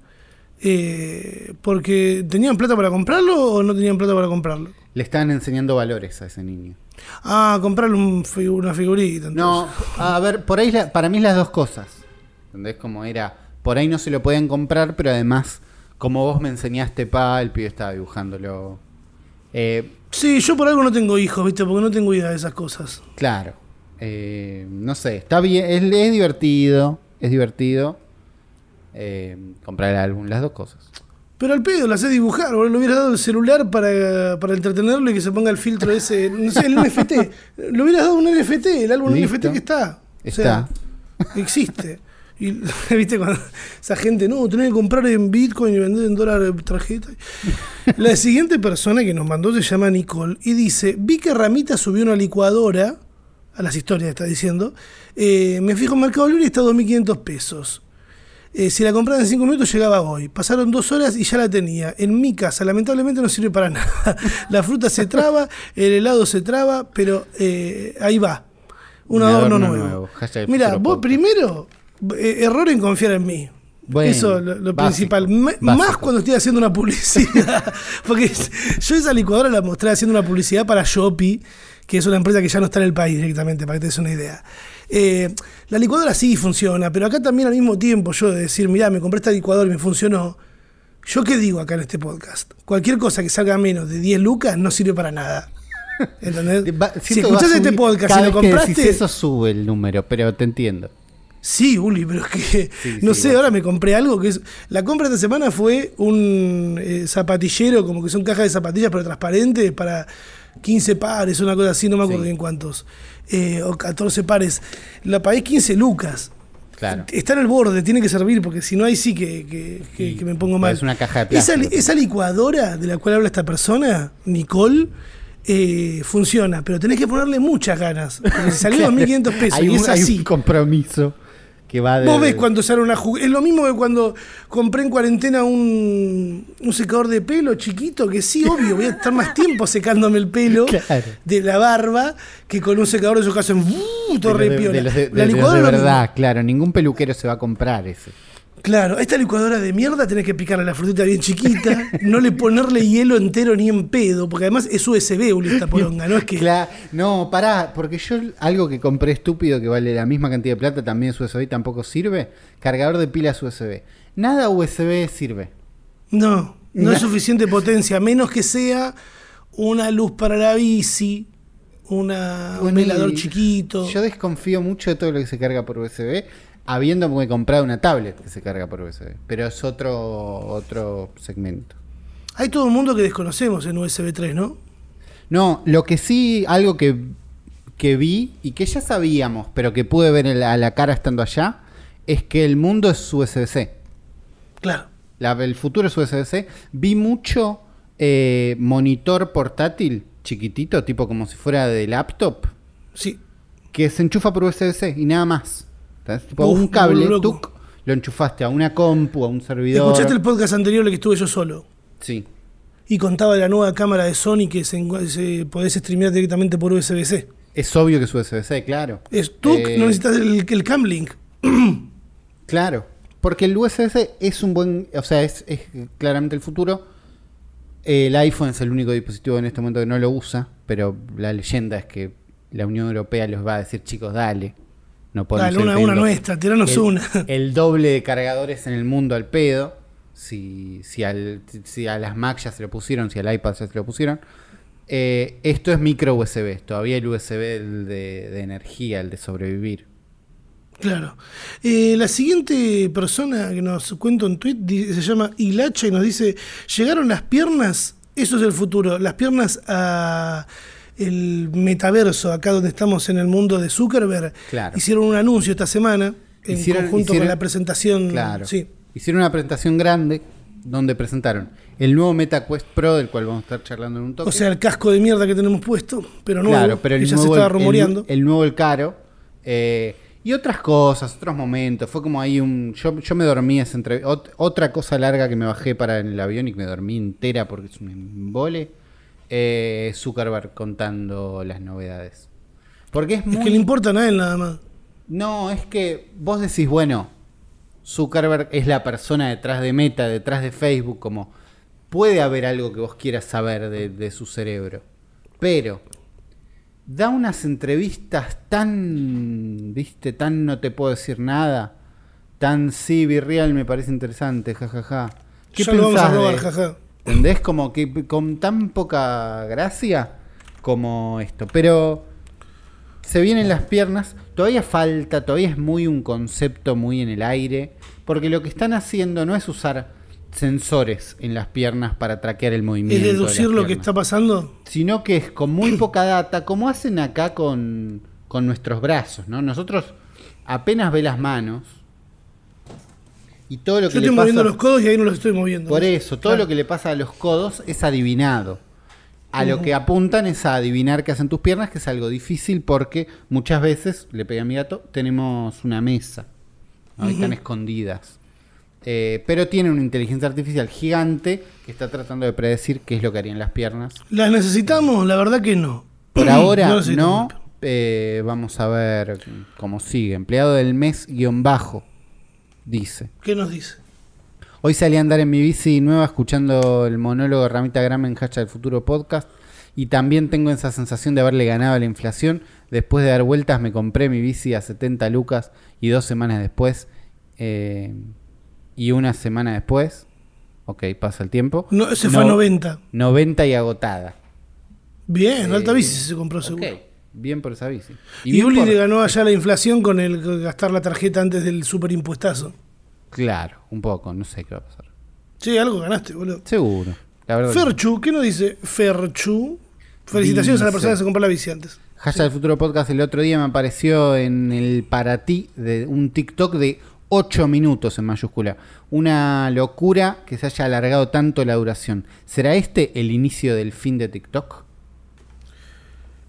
eh, porque tenían plata para comprarlo o no tenían plata para comprarlo. Le estaban enseñando valores a ese niño. Ah, comprarle un figu- una figurita. No, entonces. a ver, por ahí la- para mí las dos cosas. ¿Entendés? Como era, por ahí no se lo podían comprar, pero además, como vos me enseñaste, pa, el pibe estaba dibujándolo. Eh, Sí, yo por algo no tengo hijos, ¿viste? Porque no tengo idea de esas cosas. claro. Eh, no sé, está bien, es, es divertido, es divertido eh, comprar el álbum, las dos cosas. Pero al pedo, la sé dibujar, boludo. Le hubiera dado el celular para, para entretenerlo y que se ponga el filtro ese. No sé, el NFT. Le hubieras dado un NFT, el álbum Listo. NFT que está. O Está. sea, existe. Y viste cuando esa gente, no, tenés que comprar en Bitcoin y vender en dólar tarjeta. La siguiente persona que nos mandó se llama Nicole y dice: Vi que Ramita subió una licuadora, a las historias está diciendo. eh, me fijo en Mercado Libre y está a 2.500 pesos. Eh, si la compraba en 5 minutos llegaba hoy. Pasaron dos horas y ya la tenía. En mi casa, lamentablemente no sirve para nada. La fruta se traba, el helado se traba, pero eh, ahí va. Un, adorno, nuevo. Mira, vos podcast. primero, eh, error en confiar en mí. Bueno, Eso lo, lo básico, principal. Básico. Más cuando estoy haciendo una publicidad. Porque yo esa licuadora la mostré haciendo una publicidad para Shopee, que es una empresa que ya no está en el país directamente, para que te des una idea. Eh, la licuadora sí funciona, pero acá también al mismo tiempo yo de decir, mirá, me compré esta licuadora y me funcionó. ¿Yo qué digo acá en este podcast? Cualquier cosa que salga menos de 10 lucas no sirve para nada. ¿Entendés? Va- si escuchás este podcast y lo compraste, eso sube el número, pero te entiendo. Sí, Uli, pero es que Sí, no sí, sé, ahora me compré algo que es. La compra de esta semana fue un eh, zapatillero, como que son cajas de zapatillas, pero transparentes, para 15 pares, una cosa así, no me acuerdo Sí. bien cuántos. Eh, o 14 pares. La pagué 15 lucas. Claro. Está en el borde, tiene que servir, porque si no, ahí sí que, que- que- Y que me pongo mal. es una caja de Esa, plástico. esa licuadora de la cual habla esta persona, Nicole. eh, funciona, pero tenés que ponerle muchas ganas. Porque si salió 2.500 pesos hay, y un, es hay así. un compromiso que va de. Vos ves cuando sale una juguete. Es lo mismo que cuando compré en cuarentena un, un secador de pelo chiquito, que sí, obvio, voy a estar más tiempo secándome el pelo Claro. de la barba que con un secador de esos hacen ¡uh! todo de, de- de los de, mismo. verdad, claro. Ningún peluquero se va a comprar ese. Claro, esta licuadora de mierda tenés que picarle la frutita bien chiquita, no le ponerle hielo entero ni en pedo, porque además es USB, Uli, esta poronga, no es que. Cla- no, pará, porque yo algo que compré estúpido que vale la misma cantidad de plata también es USB y tampoco sirve. Cargador de pilas USB. Nada USB sirve. No, no es suficiente potencia, menos que sea una luz para la bici, una, un velador chiquito. Yo desconfío mucho de todo lo que se carga por USB, habiendo comprado una tablet que se carga por USB. Pero es otro, otro segmento. Hay todo un mundo que desconocemos en USB 3, ¿no? No, lo que sí, algo que, que vi y que ya sabíamos, pero que pude ver en la- a la cara estando allá, es que el mundo es USB-C. Claro. La- el futuro es USB-C. Vi mucho eh, monitor portátil chiquitito, tipo como si fuera de laptop, Sí. que se enchufa por USB-C y nada más. ¿Entendés? Tipo, Uf, un cable, tuc, lo enchufaste a una compu, a un servidor. ¿Escuchaste el podcast anterior en el que estuve yo solo? Sí. Y contaba de la nueva cámara de Sony que se, podés streamear directamente por USB-C. Es obvio que es USB-C, claro. Es tú, Eh, no necesitas el, el Camlink. Claro, porque el USB-C es un buen, o sea, es, es claramente el futuro. El iPhone es el único dispositivo en este momento que no lo usa, pero la leyenda es que la Unión Europea les va a decir, chicos, dale. No podemos Dale, una, una teniendo nuestra, tiranos el, una. el doble de cargadores en el mundo al pedo. Si, si, al- si a las Mac ya se lo pusieron, si al iPad ya se lo pusieron. Eh, esto es micro USB, todavía el USB el de, de energía, el de sobrevivir. Claro. Eh, la siguiente persona que nos cuenta un tweet se llama Hilacha y nos dice: Llegaron las piernas, eso es el futuro, las piernas a el metaverso, acá donde estamos en el mundo de Zuckerberg. Claro. Hicieron un anuncio esta semana en Hicieron- conjunto hicieron- con la presentación. Claro. Sí. Hicieron una presentación grande donde presentaron el nuevo MetaQuest Pro, del cual vamos a estar charlando en un toque. O sea, el casco de mierda que tenemos puesto, pero nuevo, claro, pero que el ya nuevo, se estaba el- el- rumoreando. El, nuevo, el caro. eh, y otras cosas, otros momentos. Fue como ahí un. Yo, yo me dormí esa entrev- ot- Otra cosa larga que me bajé para en el avión y que me dormí entera porque es un embole. Eh, Zuckerberg contando las novedades. Porque es es muy. que le importan a él nada más. No, es que vos decís, bueno, Zuckerberg es la persona detrás de Meta, detrás de Facebook, como puede haber algo que vos quieras saber de, de su cerebro. Pero da unas entrevistas tan, viste, tan no te puedo decir nada, tan sí, Virreal me parece interesante, jajaja. ¿Qué ya lo vamos a pensás robar, de- jaja. ¿Entendés? Como que con tan poca gracia como esto. Pero se vienen las piernas. Todavía falta, todavía es muy un concepto muy en el aire. Porque lo que están haciendo no es usar sensores en las piernas para traquear el movimiento. Es de deducir las lo que está pasando. Sino que es con muy poca data, como hacen acá con, con nuestros brazos, ¿no? Nosotros apenas ve las manos. Y todo lo que Yo le estoy pasa... moviendo los codos y ahí no los estoy moviendo. Por eso, todo Claro. lo que le pasa a los codos es adivinado. A lo que apuntan es a adivinar qué hacen tus piernas, que es algo difícil porque muchas veces, le pegué a mi gato, tenemos una mesa. ¿no? Y Están escondidas. Eh, pero tiene una inteligencia artificial gigante que está tratando de predecir qué es lo que harían las piernas. ¿Las necesitamos? La verdad que no. Por ahora no. necesitamos. Eh, vamos a ver cómo sigue. Empleado del mes guion bajo, dice. ¿Qué nos dice? Hoy salí a andar en mi bici nueva escuchando el monólogo de Ramita Grama en Hashtag del Futuro Podcast y también tengo esa sensación de haberle ganado a la inflación. Después de dar vueltas me compré mi bici a 70 lucas y dos semanas después eh, y una semana después, ok, pasa el tiempo. No, se fue a No- 90. 90 y agotada. Bien, alta Eh, bici se compró seguro. Bien por esa bici. Y, bien Uli por- le ganó allá la inflación con el gastar la tarjeta antes del superimpuestazo. Claro, un poco, no sé qué va a pasar. Sí, algo ganaste, boludo. Seguro. La verdad que. Ferchu, ¿qué nos dice Ferchu? Felicitaciones a la persona que se compró la bici antes. Hashtag del Futuro Podcast el otro día me apareció en el para ti de un TikTok de 8 minutos en mayúscula. Una locura que se haya alargado tanto la duración. ¿Será este el inicio del fin de TikTok?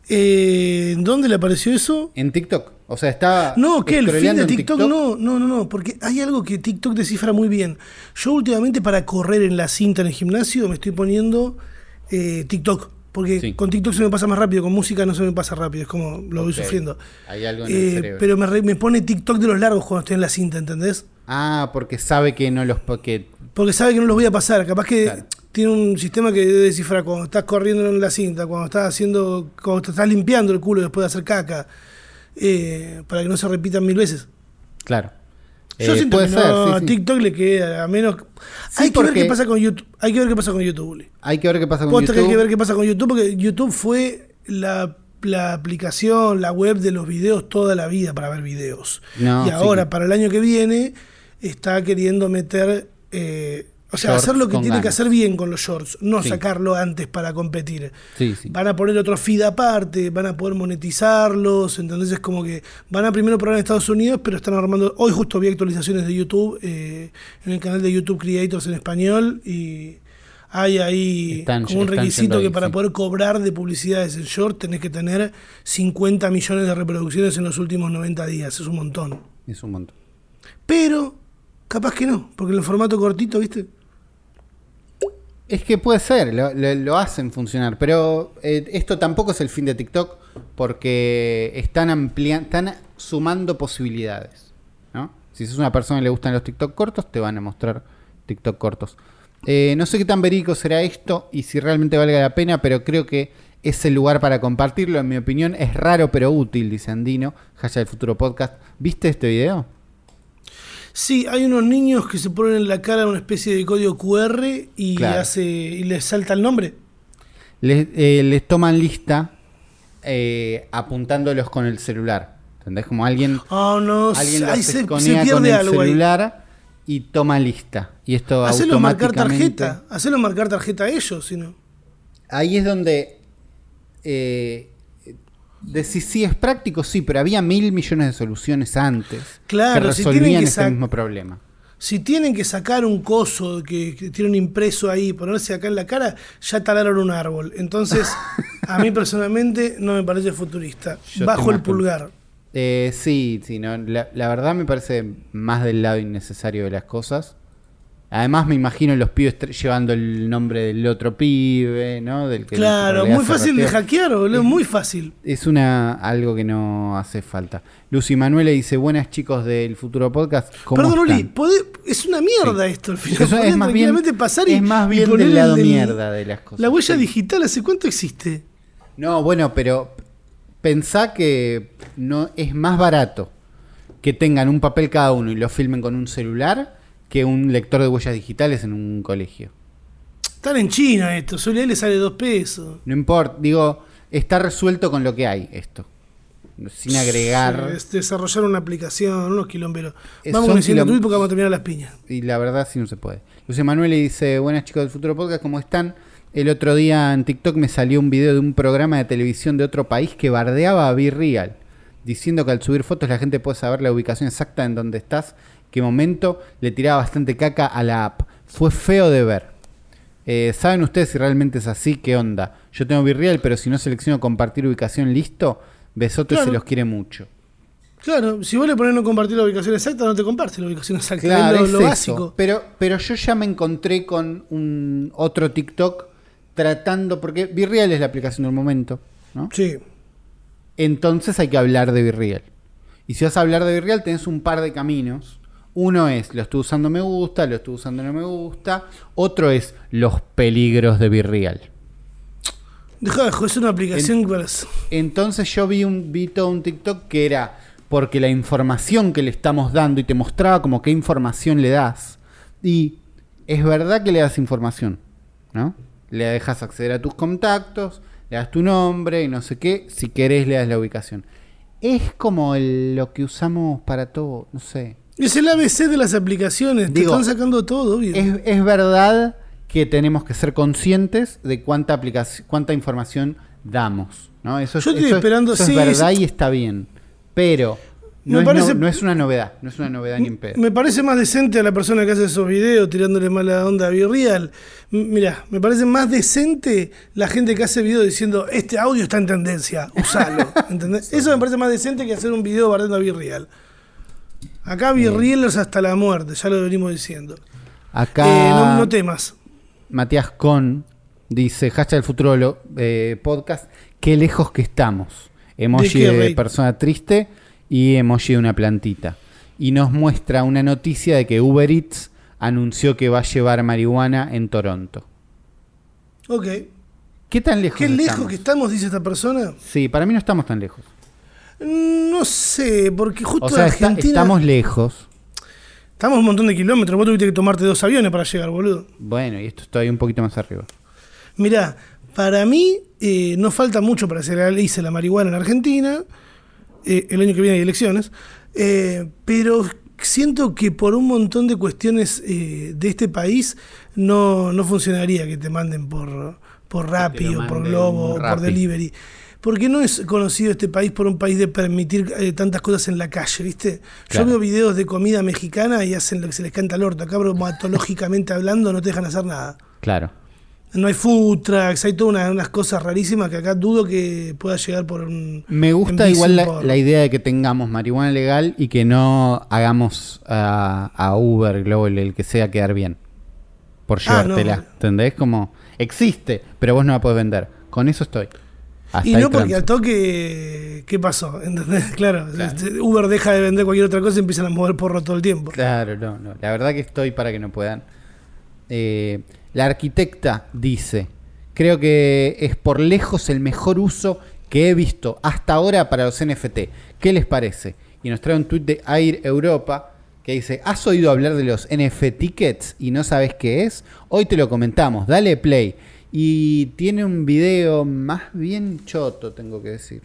Eh, ¿Dónde le apareció eso? En TikTok. O sea, estaba. No, que el fin de TikTok, no, no, no, no, porque hay algo que TikTok descifra muy bien. Yo últimamente para correr en la cinta en el gimnasio me estoy poniendo eh, TikTok, porque Sí. con TikTok se me pasa más rápido, con música no se me pasa rápido, es como lo voy sufriendo. Hay algo en el Eh, cerebro. pero me, re- me pone TikTok de los largos cuando estoy en la cinta, ¿entendés? Ah, porque sabe que no los. Que, Porque sabe que no los voy a pasar, capaz que Claro. Tiene un sistema que descifra cuando estás corriendo en la cinta, cuando estás haciendo, cuando te estás limpiando el culo después de hacer caca, eh, para que no se repitan mil veces. claro. Yo Eh, siento puede que ser, no, sí, a sí. TikTok le queda, a menos. Sí, hay que ver qué pasa con YouTube. Hay que ver qué pasa con YouTube, Uli. Hay que ver qué pasa con que hay YouTube. que ver qué pasa con YouTube, porque YouTube fue la, la aplicación, la web de los videos toda la vida para ver videos. No, y ahora, para el año que viene, está queriendo meter eh, O sea, hacer lo que tiene que hacer bien con los shorts, no Sí. sacarlo antes para competir. Sí, sí. Van a poner otro feed aparte, van a poder monetizarlos, entonces es como que van a primero probar en Estados Unidos, pero están armando, hoy justo vi actualizaciones de YouTube, eh, en el canal de YouTube Creators en español, y hay ahí Están- como un requisito ahí, que para poder cobrar de publicidades en short tenés que tener 50 millones de reproducciones en los últimos 90 días, es un montón. Es un montón. Pero, capaz que no, porque en el formato cortito, ¿viste? Es que puede ser, lo, hacen funcionar, pero eh, esto tampoco es el fin de TikTok porque están ampliando, están sumando posibilidades, ¿no? Si sos una persona que le gustan los TikTok cortos, te van a mostrar TikTok cortos. Eh, no sé qué tan verídico será esto y si realmente valga la pena, pero creo que es el lugar para compartirlo. En mi opinión, es raro pero útil, dice Andino, Hashtag del Futuro Podcast. ¿Viste este video? Sí, hay unos niños que se ponen en la cara una especie de código QR y Claro. hace y les salta el nombre. les, eh, les toman lista eh, apuntándolos con el celular. ¿Entendés? Como alguien, Oh, no, alguien ahí se, se esconía con pierde el algo ahí. celular y toma lista. Y esto Hacelo marcar automáticamente... tarjeta, hacelo marcar tarjeta a ellos, si no. Ahí es donde eh, decís, sí, es práctico, sí, pero había mil millones de soluciones antes Claro, que si resolvían que ese mismo problema. Si tienen que sacar un coso que, que tienen impreso ahí, ponerse acá en la cara, ya talaron un árbol. Entonces, a mí personalmente no me parece futurista. Yo Bajo el pulgar. Eh, sí, sí, no, la, la verdad me parece más del lado innecesario de las cosas. Además me imagino los pibes llevando el nombre del otro pibe, ¿no? Del que Claro, muy fácil de hackear, boludo, muy fácil. Es una algo que no hace falta. Lucy Manuela dice, buenas chicos del futuro podcast. ¿cómo Perdón, Uli, están?" podés- es una mierda esto al final. Eso es más bien, tranquilamente pasar y, es más bien poner del lado mierda de las cosas. La huella Sí. digital, ¿hace cuánto existe? No, bueno, pero pensá que no es más barato que tengan un papel cada uno y lo filmen con un celular que un lector de huellas digitales en un colegio. Están en China esto, solo le sale dos pesos. No importa, digo, está resuelto con lo que hay esto. Sin agregar. Es desarrollar una aplicación, unos quilomberos. Eh, Vamos siguiente quilom- porque vamos a terminar las piñas. Y la verdad sí no se puede. Lucio Manuel le dice, buenas chicos del futuro podcast, ¿cómo están? El otro día en TikTok me salió un video de un programa de televisión de otro país que bardeaba a Be Real, diciendo que al subir fotos la gente puede saber la ubicación exacta en donde estás, qué momento, le tiraba bastante caca a la app. Fue feo de ver. Eh, ¿Saben ustedes si realmente es así? ¿Qué onda? Yo tengo Be Real, pero si no selecciono compartir ubicación, listo. Besotes Claro. se los quiere mucho. Claro, si vos le pones no compartir la ubicación exacta, no te comparte la ubicación exacta. Claro, es lo, es lo eso. básico. Pero, pero yo ya me encontré con un otro TikTok tratando, porque Virreal es la aplicación del momento, ¿no? Sí. Entonces hay que hablar de Virreal. Y si vas a hablar de Virreal, tenés un par de caminos. Uno es, lo estoy usando me gusta, lo estoy usando no me gusta. Otro es, los peligros de Virreal. Deja es una aplicación para. Entonces yo vi un vi todo un TikTok que era porque la información que le estamos dando y te mostraba como qué información le das. Y es verdad que le das información, ¿no? Le dejas acceder a tus contactos, le das tu nombre y no sé qué, si querés le das la ubicación. Es como el- lo que usamos para todo, no sé. Es el ABC de las aplicaciones. Digo, te están sacando todo, obvio. Es, es verdad que tenemos que ser conscientes de cuánta aplicación, cuánta información damos. ¿no? Eso, es- Yo estoy eso es- esperando, eso sí, es verdad es- y está bien. Pero Me no, es, parece- no- no es una novedad. No es una novedad ni en pedo. Me parece más decente a la persona que hace esos videos tirándole mala onda a Virreal. Mira, me parece más decente la gente que hace videos diciendo este audio está en tendencia, usalo. ¿entendés? Eso me parece más decente que hacer un video bardeando a Virreal. Acá Virreal es hasta la muerte, ya lo venimos diciendo. Acá Eh, no, no temas. Matías Con dice, hashtag el futuro lo- eh, podcast, qué lejos que estamos. Emoji ¿De de, persona triste y emoji de una plantita. Y nos muestra una noticia de que Uber Eats anunció que va a llevar marihuana en Toronto. Ok. ¿Qué tan lejos ¿Qué lejos estamos? que estamos, dice esta persona? Sí, para mí no estamos tan lejos. No sé, porque justo O sea, en está- Argentina. estamos lejos. estamos un montón de kilómetros. Vos tuviste que tomarte dos aviones para llegar, boludo. Bueno, y esto está ahí un poquito más arriba. Mirá, para mí eh, no falta mucho para que se legalice la marihuana en Argentina. Eh, el año que viene hay elecciones. Eh, pero siento que por un montón de cuestiones eh, de este país no, no funcionaría que te manden por, por Rappi o por Globo o por. Delivery. Porque no es conocido este país por un país de permitir eh, tantas cosas en la calle, ¿viste? Claro. Yo veo videos de comida mexicana y hacen lo que se les canta al orto. Acá, bromatológicamente hablando, no te dejan hacer nada. Claro. No hay food trucks, hay todas una- unas cosas rarísimas que acá dudo que pueda llegar por un. Me gusta igual la, bici por- la idea de que tengamos marihuana legal y que no hagamos a, a Uber, Globo, el que sea, quedar bien. Por Ah, llevártela. no. ¿Entendés? Como, existe, pero vos no la podés vender. Con eso estoy. Hasta Y no porque al toque, ¿qué pasó? ¿Entendés? Claro, Claro. este, Uber deja de vender cualquier otra cosa y empiezan a mover porro todo el tiempo. Claro, no, no. La verdad que estoy para que no puedan. Eh, la arquitecta dice, creo que es por lejos el mejor uso que he visto hasta ahora para los NFT. ¿Qué les parece? Y nos trae un tweet de Air Europa que dice, ¿has oído hablar de los NFT tickets y no sabes qué es? Hoy te lo comentamos, dale play. Y tiene un video más bien choto, tengo que decir.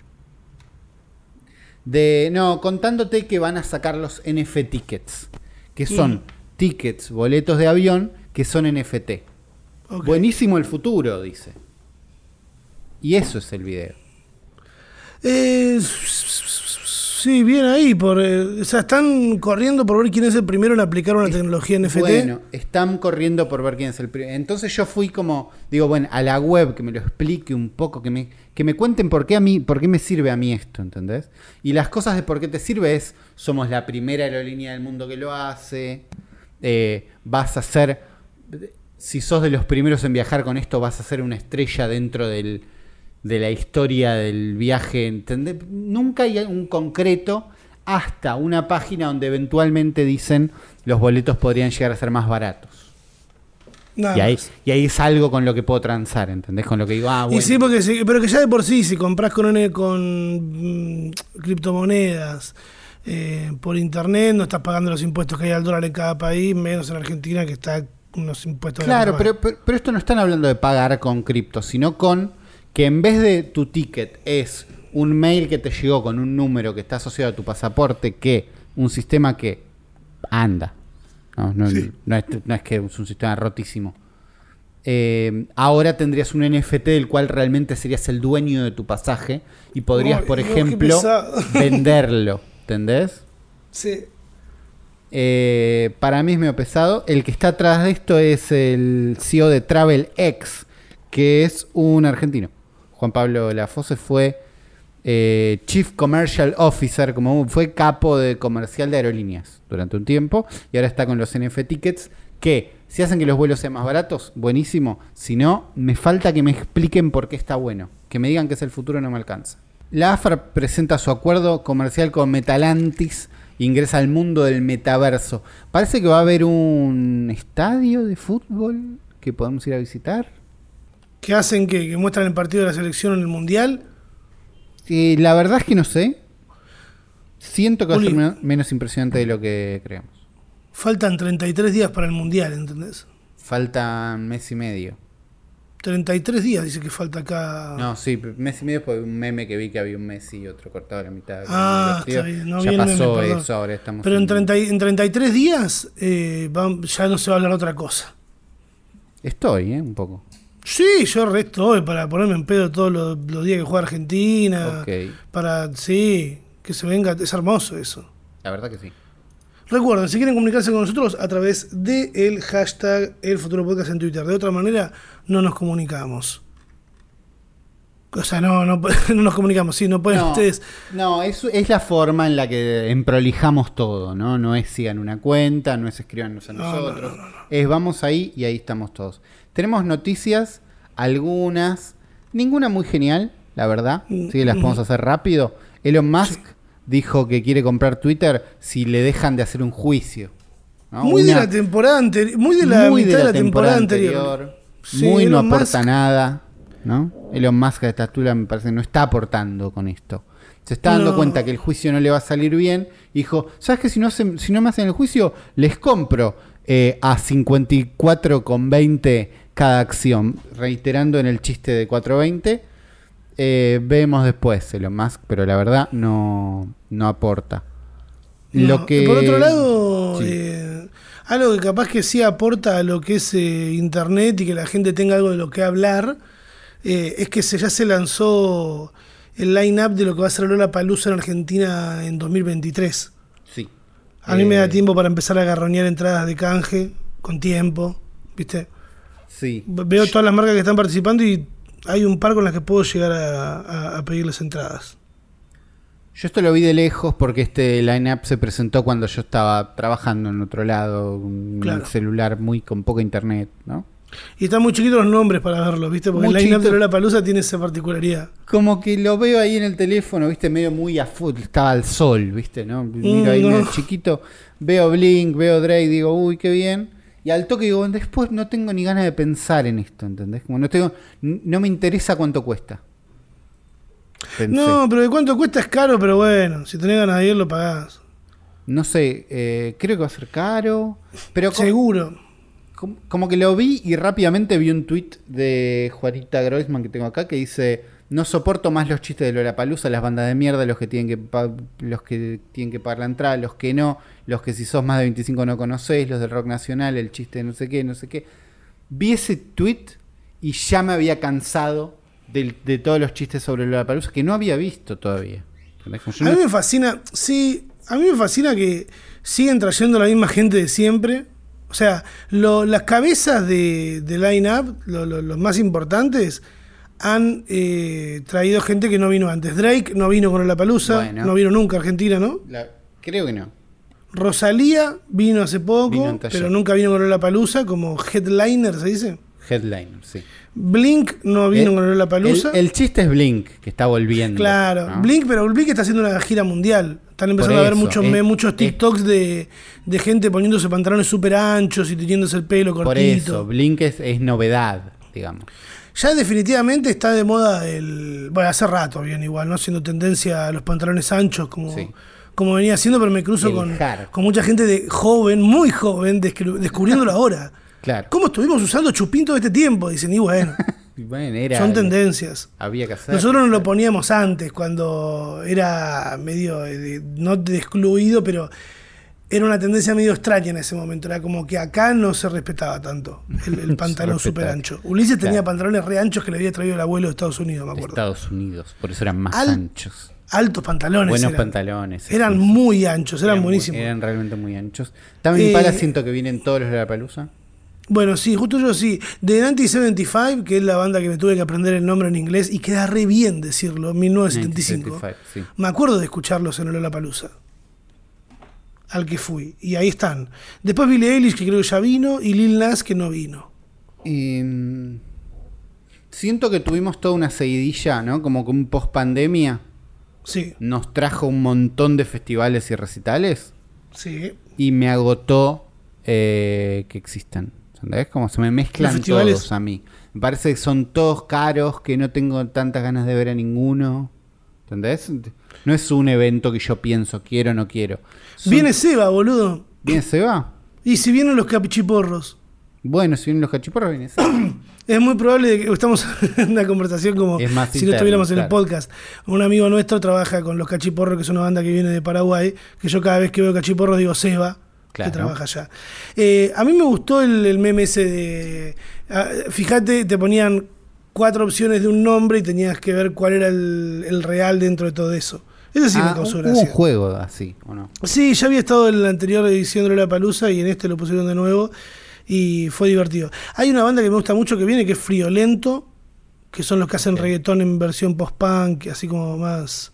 De, no, contándote que van a sacar los NF tickets, que son tickets, boletos de avión, que son NFT. Buenísimo el futuro, dice. Y eso es el video. Eh, sí, bien ahí. Por, eh, o sea, están corriendo por ver quién es el primero en aplicar una tecnología NFT. Bueno, están corriendo por ver quién es el primero. Entonces yo fui como, digo, bueno, a la web que me lo explique un poco, que me, que me cuenten por qué a mí, por qué me sirve a mí esto, ¿entendés? Y las cosas de por qué te sirve es, somos la primera aerolínea del mundo que lo hace, eh, vas a ser, si sos de los primeros en viajar con esto, vas a ser una estrella dentro del, de la historia del viaje, ¿entendés? Nunca hay un concreto hasta una página donde eventualmente dicen los boletos podrían llegar a ser más baratos. Nada Y ahí, más. y ahí es algo con lo que puedo transar, ¿entendés? Con lo que digo, ah, bueno. Y sí, porque sí, pero que ya de por sí, si compras con, con mm, criptomonedas eh, por internet, no estás pagando los impuestos que hay al dólar en cada país, menos en Argentina que está unos impuestos de la Claro, pero, pero, pero esto no están hablando de pagar con cripto, sino con que en vez de tu ticket es un mail que te llegó con un número que está asociado a tu pasaporte, que un sistema que anda. No, no, Sí. no es, no es que es un sistema rotísimo. Eh, ahora tendrías un NFT del cual realmente serías el dueño de tu pasaje y podrías, por ejemplo, venderlo. ¿Entendés? Sí. Eh, para mí es medio pesado. El que está atrás de esto es el CEO de TravelX, que es un argentino. Juan Pablo Lafose fue eh, Chief Commercial Officer, como fue capo de comercial de aerolíneas durante un tiempo, y ahora está con los NF Tickets, que si hacen que los vuelos sean más baratos, buenísimo. Si no, me falta que me expliquen por qué está bueno. Que me digan que es el futuro no me alcanza. La AFAR presenta su acuerdo comercial con Metalantis ingresa al mundo del metaverso. Parece que va a haber un estadio de fútbol que podemos ir a visitar. Que hacen que, que muestran el partido de la selección en el mundial. Eh, la verdad es que no sé. Siento que va a ser Uli. men- menos impresionante de lo que creemos. Faltan 33 días para el mundial, ¿entendés? Faltan mes y medio. 33 días dice que falta acá. No, sí, mes y medio por un meme que vi que había un mes y otro cortado a la mitad. Ah, está bien, no ya meme, pasó perdón. eso, ahora estamos. Pero en, en- 30 y- en 33 días eh, ya no se va a hablar otra cosa. Estoy, ¿eh? Un poco. Sí, yo resto hoy para ponerme en pedo todos los, los días que juega Argentina. Ok. Para, sí, que se venga, es hermoso eso. La verdad que sí. Recuerden, si quieren comunicarse con nosotros a través del hashtag El Futuro Podcast en Twitter. De otra manera, no nos comunicamos. O sea, no, no, no nos comunicamos, sí, no pueden No, ustedes. no, es, es la forma en la que emprolijamos todo, ¿no? No es sigan una cuenta, no es escribanos a No, no, nosotros. Es vamos ahí y ahí estamos todos. Tenemos noticias, algunas, ninguna muy genial, la verdad. Mm, Sí, las podemos hacer rápido. Elon Musk dijo que quiere comprar Twitter si le dejan de hacer un juicio. ¿no? Muy de la temporada anterior, muy de la muy mitad de la, temporada, anterior. Sí, muy no aporta Musk- nada, ¿no? Elon Musk a esta altura me parece que no está aportando con esto. Se está dando No. cuenta que el juicio no le va a salir bien. Dijo, ¿sabes qué? Si no, hacen- si no me hacen el juicio, les compro eh, a 54,20 cada acción. Reiterando en el chiste de 420. Eh, vemos después Elon Musk, pero la verdad no, no aporta. Lo No. que- Por otro lado, Sí. eh, algo que capaz que sí aporta a lo que es eh, Internet y que la gente tenga algo de lo que hablar, eh, es que se, ya se lanzó el line-up de lo que va a ser Lola Palusa en Argentina en 2023. Sí. A mí me da Eh, tiempo para empezar a agarronear entradas de canje con tiempo, ¿viste? Sí. Veo todas las marcas que están participando y hay un par con las que puedo llegar a, a- a pedirles entradas. Yo esto lo vi de lejos porque este line-up se presentó cuando yo estaba trabajando en otro lado, un Claro. celular muy con poca internet, ¿no? Y están muy chiquitos los nombres para verlos, ¿viste? Porque Muy el line-up de. Lola Palusa tiene esa particularidad. Como que lo veo ahí en el teléfono, viste, medio muy a full, estaba al sol, viste, ¿no? Miro ahí Mm, no. medio chiquito, veo Blink, veo Drake, digo, uy, qué bien. Y al toque digo, después no tengo ni ganas de pensar en esto, ¿entendés? Como no tengo, no me interesa cuánto cuesta. Pensé. No, pero de cuánto cuesta es caro, pero bueno, si tenés ganas de ir lo pagás. No sé, eh, creo que va a ser caro, pero Seguro. como, como que lo vi y rápidamente vi un tweet de Juanita Groisman que tengo acá que dice no soporto más los chistes de Lollapalooza, las bandas de mierda, los que tienen que los que tienen que pagar la entrada, los que no, los que si sos más de 25 no conocéis, los del rock nacional, el chiste de no sé qué, no sé qué. Vi ese tweet y ya me había cansado de, todos los chistes sobre Lollapalooza que no había visto todavía. A mí me fascina, sí, a mí me fascina que siguen trayendo la misma gente de siempre. O sea, lo- las cabezas de, de line-up, lo- lo- los más importantes, han eh, traído gente que no vino antes. Drake no vino con la palusa, Bueno. no vino nunca a Argentina, ¿no? la- creo que no. Rosalía vino hace poco, Vino pero nunca vino con la palusa como headliner, se dice. Headliner, sí. Blink no vino El- con la palusa. El, el chiste es Blink, que está volviendo. Claro, ¿no? Blink, pero Blink está haciendo una gira mundial. Están empezando Por a ver muchos, es- muchos es- TikToks de, de gente poniéndose pantalones súper anchos y teniéndose el pelo Por cortito. eso, Blink es, es novedad, digamos. Ya definitivamente está de moda el. Bueno, hace rato bien igual, ¿no? Siendo tendencia a los pantalones anchos como, Sí. como venía haciendo, pero me cruzo con, con mucha gente de joven, muy joven, descubriéndolo ahora. Claro. ¿Cómo estuvimos usando chupín todo este tiempo? Dicen, y bueno, bueno, era- son tendencias. Había que hacer. Nosotros nos lo poníamos antes, cuando era medio, eh, no excluido, pero era una tendencia medio extraña en ese momento. Era como que acá no se respetaba tanto el, pantalón súper ancho. Ulises tenía pantalones re anchos que le había traído el abuelo de Estados Unidos, me de acuerdo. Estados Unidos, por eso eran más Al- anchos. Altos pantalones. Buenos eran. pantalones. Eran sí. muy anchos, eran, buenísimos. Eran realmente muy anchos. También Eh, para siento que vienen todos los de la palusa. Bueno, sí, justo yo sí. De 1975, que es la banda que me tuve que aprender el nombre en inglés, y queda re bien decirlo, 1975. 1975, sí. Me acuerdo de escucharlos en Lola Palusa. Al que fui. Y ahí están. Después Billie Eilish, que creo que ya vino, y Lil Nas, que no vino. Em, siento que tuvimos toda una seguidilla, ¿no? Como que un post pandemia Sí, nos trajo un montón de festivales y recitales. sí. y me agotó eh, que existan. ¿Entendés? Como se me mezclan todos a mí. Me parece que son todos caros, que no tengo tantas ganas de ver a ninguno. ¿Entendés? No es un evento que yo pienso, quiero o no quiero. Son- Viene Seba, boludo. ¿Viene Seba? Y si vienen los capichiporros. Bueno, si vienen los cachiporros, viene Seba. Es muy probable que estamos en una conversación como Es más si no estuviéramos en el podcast. Un amigo nuestro trabaja con los Cachiporros, que es una banda que viene de Paraguay, que yo cada vez que veo Cachiporros digo Seba, Claro. que trabaja allá. Eh, a mí me gustó el, el meme ese de... ah, fíjate, te ponían cuatro opciones de un nombre y tenías que ver cuál era el, el real dentro de todo eso. Ese sí me Ah, causó hubo un gracia. juego así, ¿o no? Sí, ya había estado en la anterior edición de La Palusa y en este lo pusieron de nuevo y fue divertido. Hay una banda que me gusta mucho que viene que es Friolento, que son los que hacen reggaetón en versión post-punk, así como más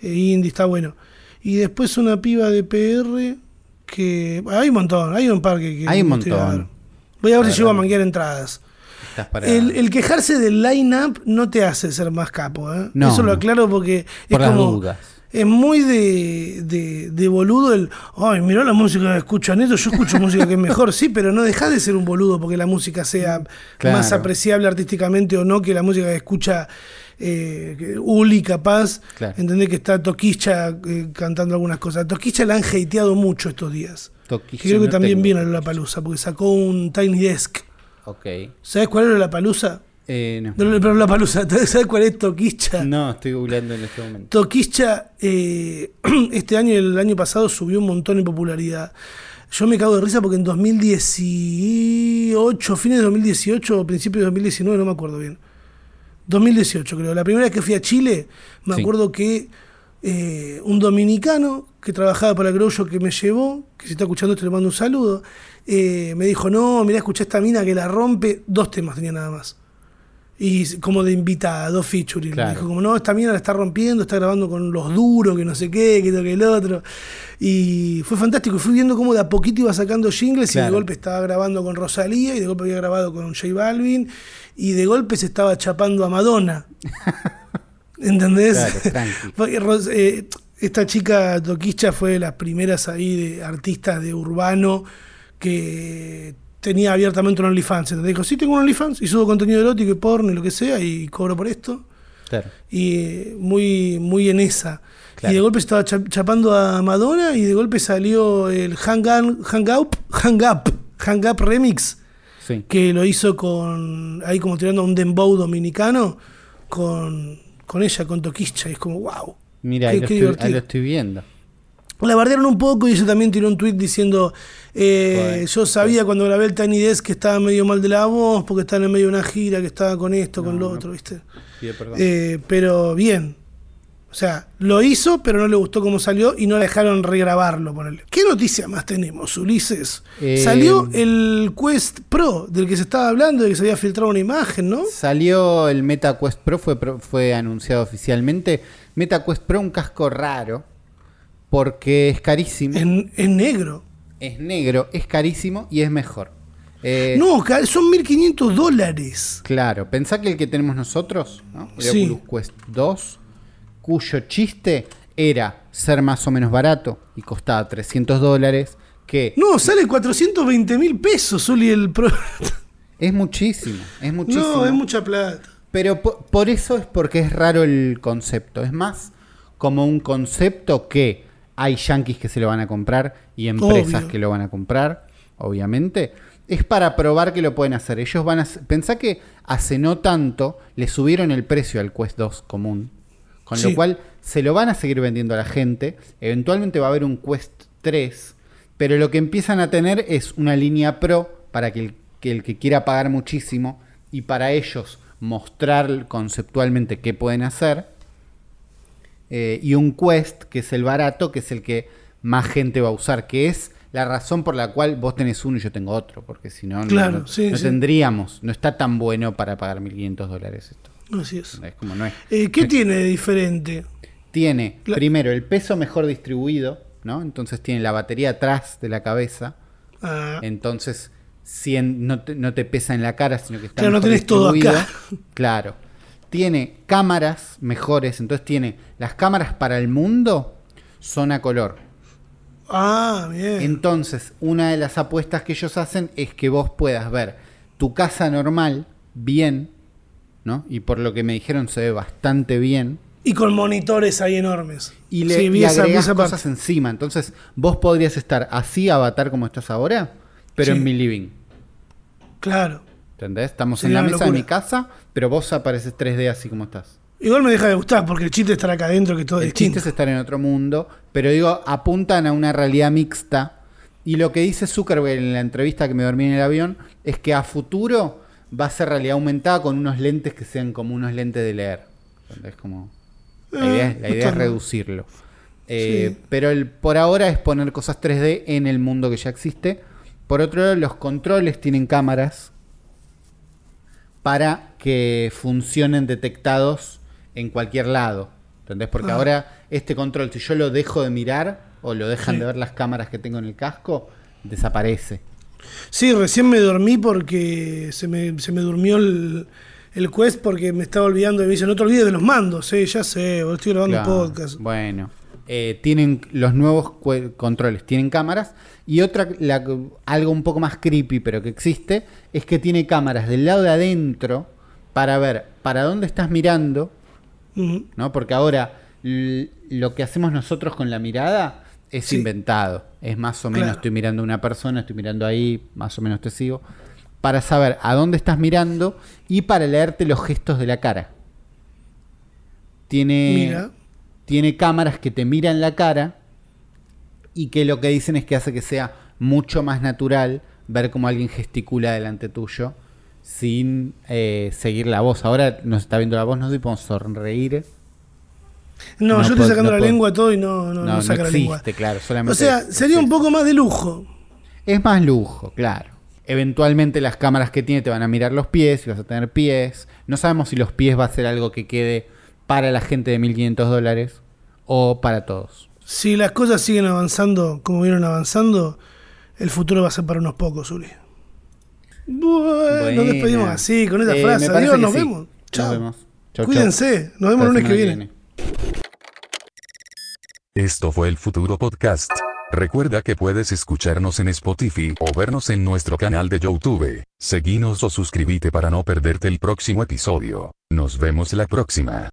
eh, indie, está bueno. Y después una piba de PR que. Hay un montón, hay un par que. Hay un montón. ver. Voy a ver La si llego a manguear entradas. Para... El, el quejarse del line-up no te hace ser más capo, ¿eh? No, Eso lo aclaro porque Por es como. dudas. Es muy de, de, de boludo el. Ay, mirá la música que escuchan ellos, yo escucho música que es mejor. Sí, pero no deja de ser un boludo porque la música sea Claro. más apreciable artísticamente o no que la música que escucha eh, Uli, capaz. Claro. Entendés que está Toquilla eh, cantando algunas cosas. Toquilla la han hateado mucho estos días. Toquilla Que creo que no también vino a la palusa porque sacó un Tiny Desk. Ok. ¿Sabes cuál era la palusa? Eh, no. Pero, pero la palusa, ¿sabes cuál es Toquicha? No, estoy googleando en este momento. Toquicha eh, este año y el año pasado subió un montón en popularidad. Yo me cago de risa porque en 2018, fines de 2018 o principios de 2019, no me acuerdo bien. 2018 creo. La primera vez que fui a Chile, me Sí. acuerdo que eh, un dominicano que trabajaba para Grosio que me llevó, que si está escuchando esto le mando un saludo, eh, me dijo, no, mirá, escuché esta mina que la rompe, dos temas tenía nada más. Y como de invitada, dos featuring. Claro. Me dijo, como no, esta mina la está rompiendo, está grabando con los duros, que no sé qué, que esto, que el otro. Y fue fantástico. Fui viendo cómo de a poquito iba sacando jingles y de golpe estaba grabando con Rosalía y de golpe había grabado con J Balvin y de golpe se estaba chapando a Madonna. ¿Entendés? Claro, eh, esta chica Toquicha fue de las primeras ahí de artistas de urbano que tenía abiertamente un OnlyFans. ¿entendés? Dijo, sí, tengo un OnlyFans y subo contenido erótico y porno y lo que sea y cobro por esto. Claro. Y eh, muy, muy en esa. Claro. Y de golpe estaba cha- chapando a Madonna y de golpe salió el Hang, Up- Hang Up, Hang Up, Hang Up Remix Sí. que lo hizo con ahí como tirando un dembow dominicano con, con ella, con Toquicha, y es como wow. Mira, Qué- ahí lo, estoy, divertido. ahí lo estoy viendo. La bardearon un poco y ella también tiró un tweet diciendo eh, Bueno, yo sabía cuando grabé el Tiny Desk que estaba medio mal de la voz porque estaba en medio de una gira, que estaba con esto, con lo no. otro, ¿viste? Perdón. Eh, pero bien. O sea, lo hizo, pero no le gustó cómo salió y no la dejaron regrabarlo. Ponele. ¿Qué noticia más tenemos, Ulises? Eh, Salió el Quest Pro, del que se estaba hablando, de que se había filtrado una imagen, ¿no? Salió el Meta Quest Pro, fue, fue anunciado oficialmente. Meta Quest Pro, un casco raro, porque es carísimo. En, en negro. Es negro, es carísimo y es mejor. Eh, No, son 1.500 dólares. Claro, pensá que el que tenemos nosotros, ¿no? el Sí. Oculus Quest 2, cuyo chiste era ser más o menos barato y costaba 300 dólares, que No, sale 420 mil pesos, Uli, el Pro. es muchísimo, es muchísimo. No, es mucha plata. Pero po- por, eso es porque es raro el concepto. Es más como un concepto que hay yanquis que se lo van a comprar y empresas Obvio. que lo van a comprar, obviamente. Es para probar que lo pueden hacer. Ellos van a... Pensá que hace no tanto le subieron el precio al Quest 2 común. Con Sí. lo cual se lo van a seguir vendiendo a la gente. Eventualmente va a haber un Quest 3. Pero lo que empiezan a tener es una línea Pro para que el que, el que quiera pagar muchísimo y para ellos mostrar conceptualmente qué pueden hacer. Eh, y un Quest, que es el barato, que es el que más gente va a usar, que es la razón por la cual vos tenés uno y yo tengo otro, porque si no, no- Claro, no, sí, no sí. tendríamos, no está tan bueno para pagar 1.500 dólares esto. Así es. Es como no es. Eh, ¿Qué tiene de diferente? Tiene, La- primero, el peso mejor distribuido, ¿no? Entonces tiene la batería atrás de la cabeza, Ah, entonces cien- no, te, no te pesa en la cara, sino que está Claro, no mejor tenés todo acá. Claro. Tiene cámaras mejores, entonces tiene las cámaras para el mundo son a color. ah, bien. Entonces, una de las apuestas que ellos hacen es que vos puedas ver tu casa normal bien, ¿no? Y por lo que me dijeron se ve bastante bien. Y con monitores ahí enormes. Y le Sí, y esa- agregás cosas encima. Entonces, vos podrías estar así avatar como estás ahora, pero Sí. en mi living. Claro. ¿Entendés? Estamos Sería en la mesa de mi casa, pero vos apareces 3D así como estás. Igual me deja de gustar porque el chiste estará acá adentro que todo es El chiste distinto. es estar en otro mundo, pero digo, apuntan a una realidad mixta. Y lo que dice Zuckerberg en la entrevista que me dormí en el avión es que a futuro va a ser realidad aumentada con unos lentes que sean como unos lentes de leer. Es como. La idea, es- la idea reducirlo. Eh, Sí. Pero el, por ahora es poner cosas 3D en el mundo que ya existe. Por otro lado, los controles tienen cámaras para que funcionen detectados en cualquier lado. ¿Entendés? Porque Ah. ahora este control, si yo lo dejo de mirar o lo dejan Sí. de ver las cámaras que tengo en el casco, desaparece. Sí, recién me dormí porque se me, se me durmió el, el quest porque me estaba olvidando. Y me dice, no te olvides de los mandos. Eh, ya sé, estoy grabando Claro. podcast. Bueno, eh, tienen los nuevos controles, tienen cámaras. Y otra, la- algo un poco más creepy, pero que existe, es que tiene cámaras del lado de adentro para ver para dónde estás mirando. ¿no? Porque ahora lo que hacemos nosotros con la mirada es Sí. inventado. Es más o menos, Claro. estoy mirando a una persona, estoy mirando ahí, más o menos te sigo. para saber a dónde estás mirando y para leerte los gestos de la cara. Tiene, Mira. tiene cámaras que te miran la cara y que lo que dicen es que hace que sea mucho más natural ver cómo alguien gesticula delante tuyo sin eh, seguir la voz. Ahora nos está viendo la voz, no sé si podemos sonreír. No, No yo estoy sacando no la lengua todo y no, no, No, saca la lengua. claro, solamente O sea, sería un poco más de lujo. Es más lujo, claro. Eventualmente las cámaras que tiene te van a mirar los pies, y vas a tener pies. No sabemos si los pies va a ser algo que quede para la gente de 1500 dólares o para todos. Si las cosas siguen avanzando como vieron avanzando, el futuro va a ser para unos pocos, Uli. Bueno, nos despedimos así, con esa Eh, frase. Adiós, nos sí. vemos. Chao. Nos vemos. Chau. Cuídense, nos vemos el lunes que viene. Esto fue el futuro podcast. Recuerda que puedes escucharnos en Spotify o vernos en nuestro canal de YouTube. Seguinos o suscríbete para no perderte el próximo episodio. Nos vemos la próxima.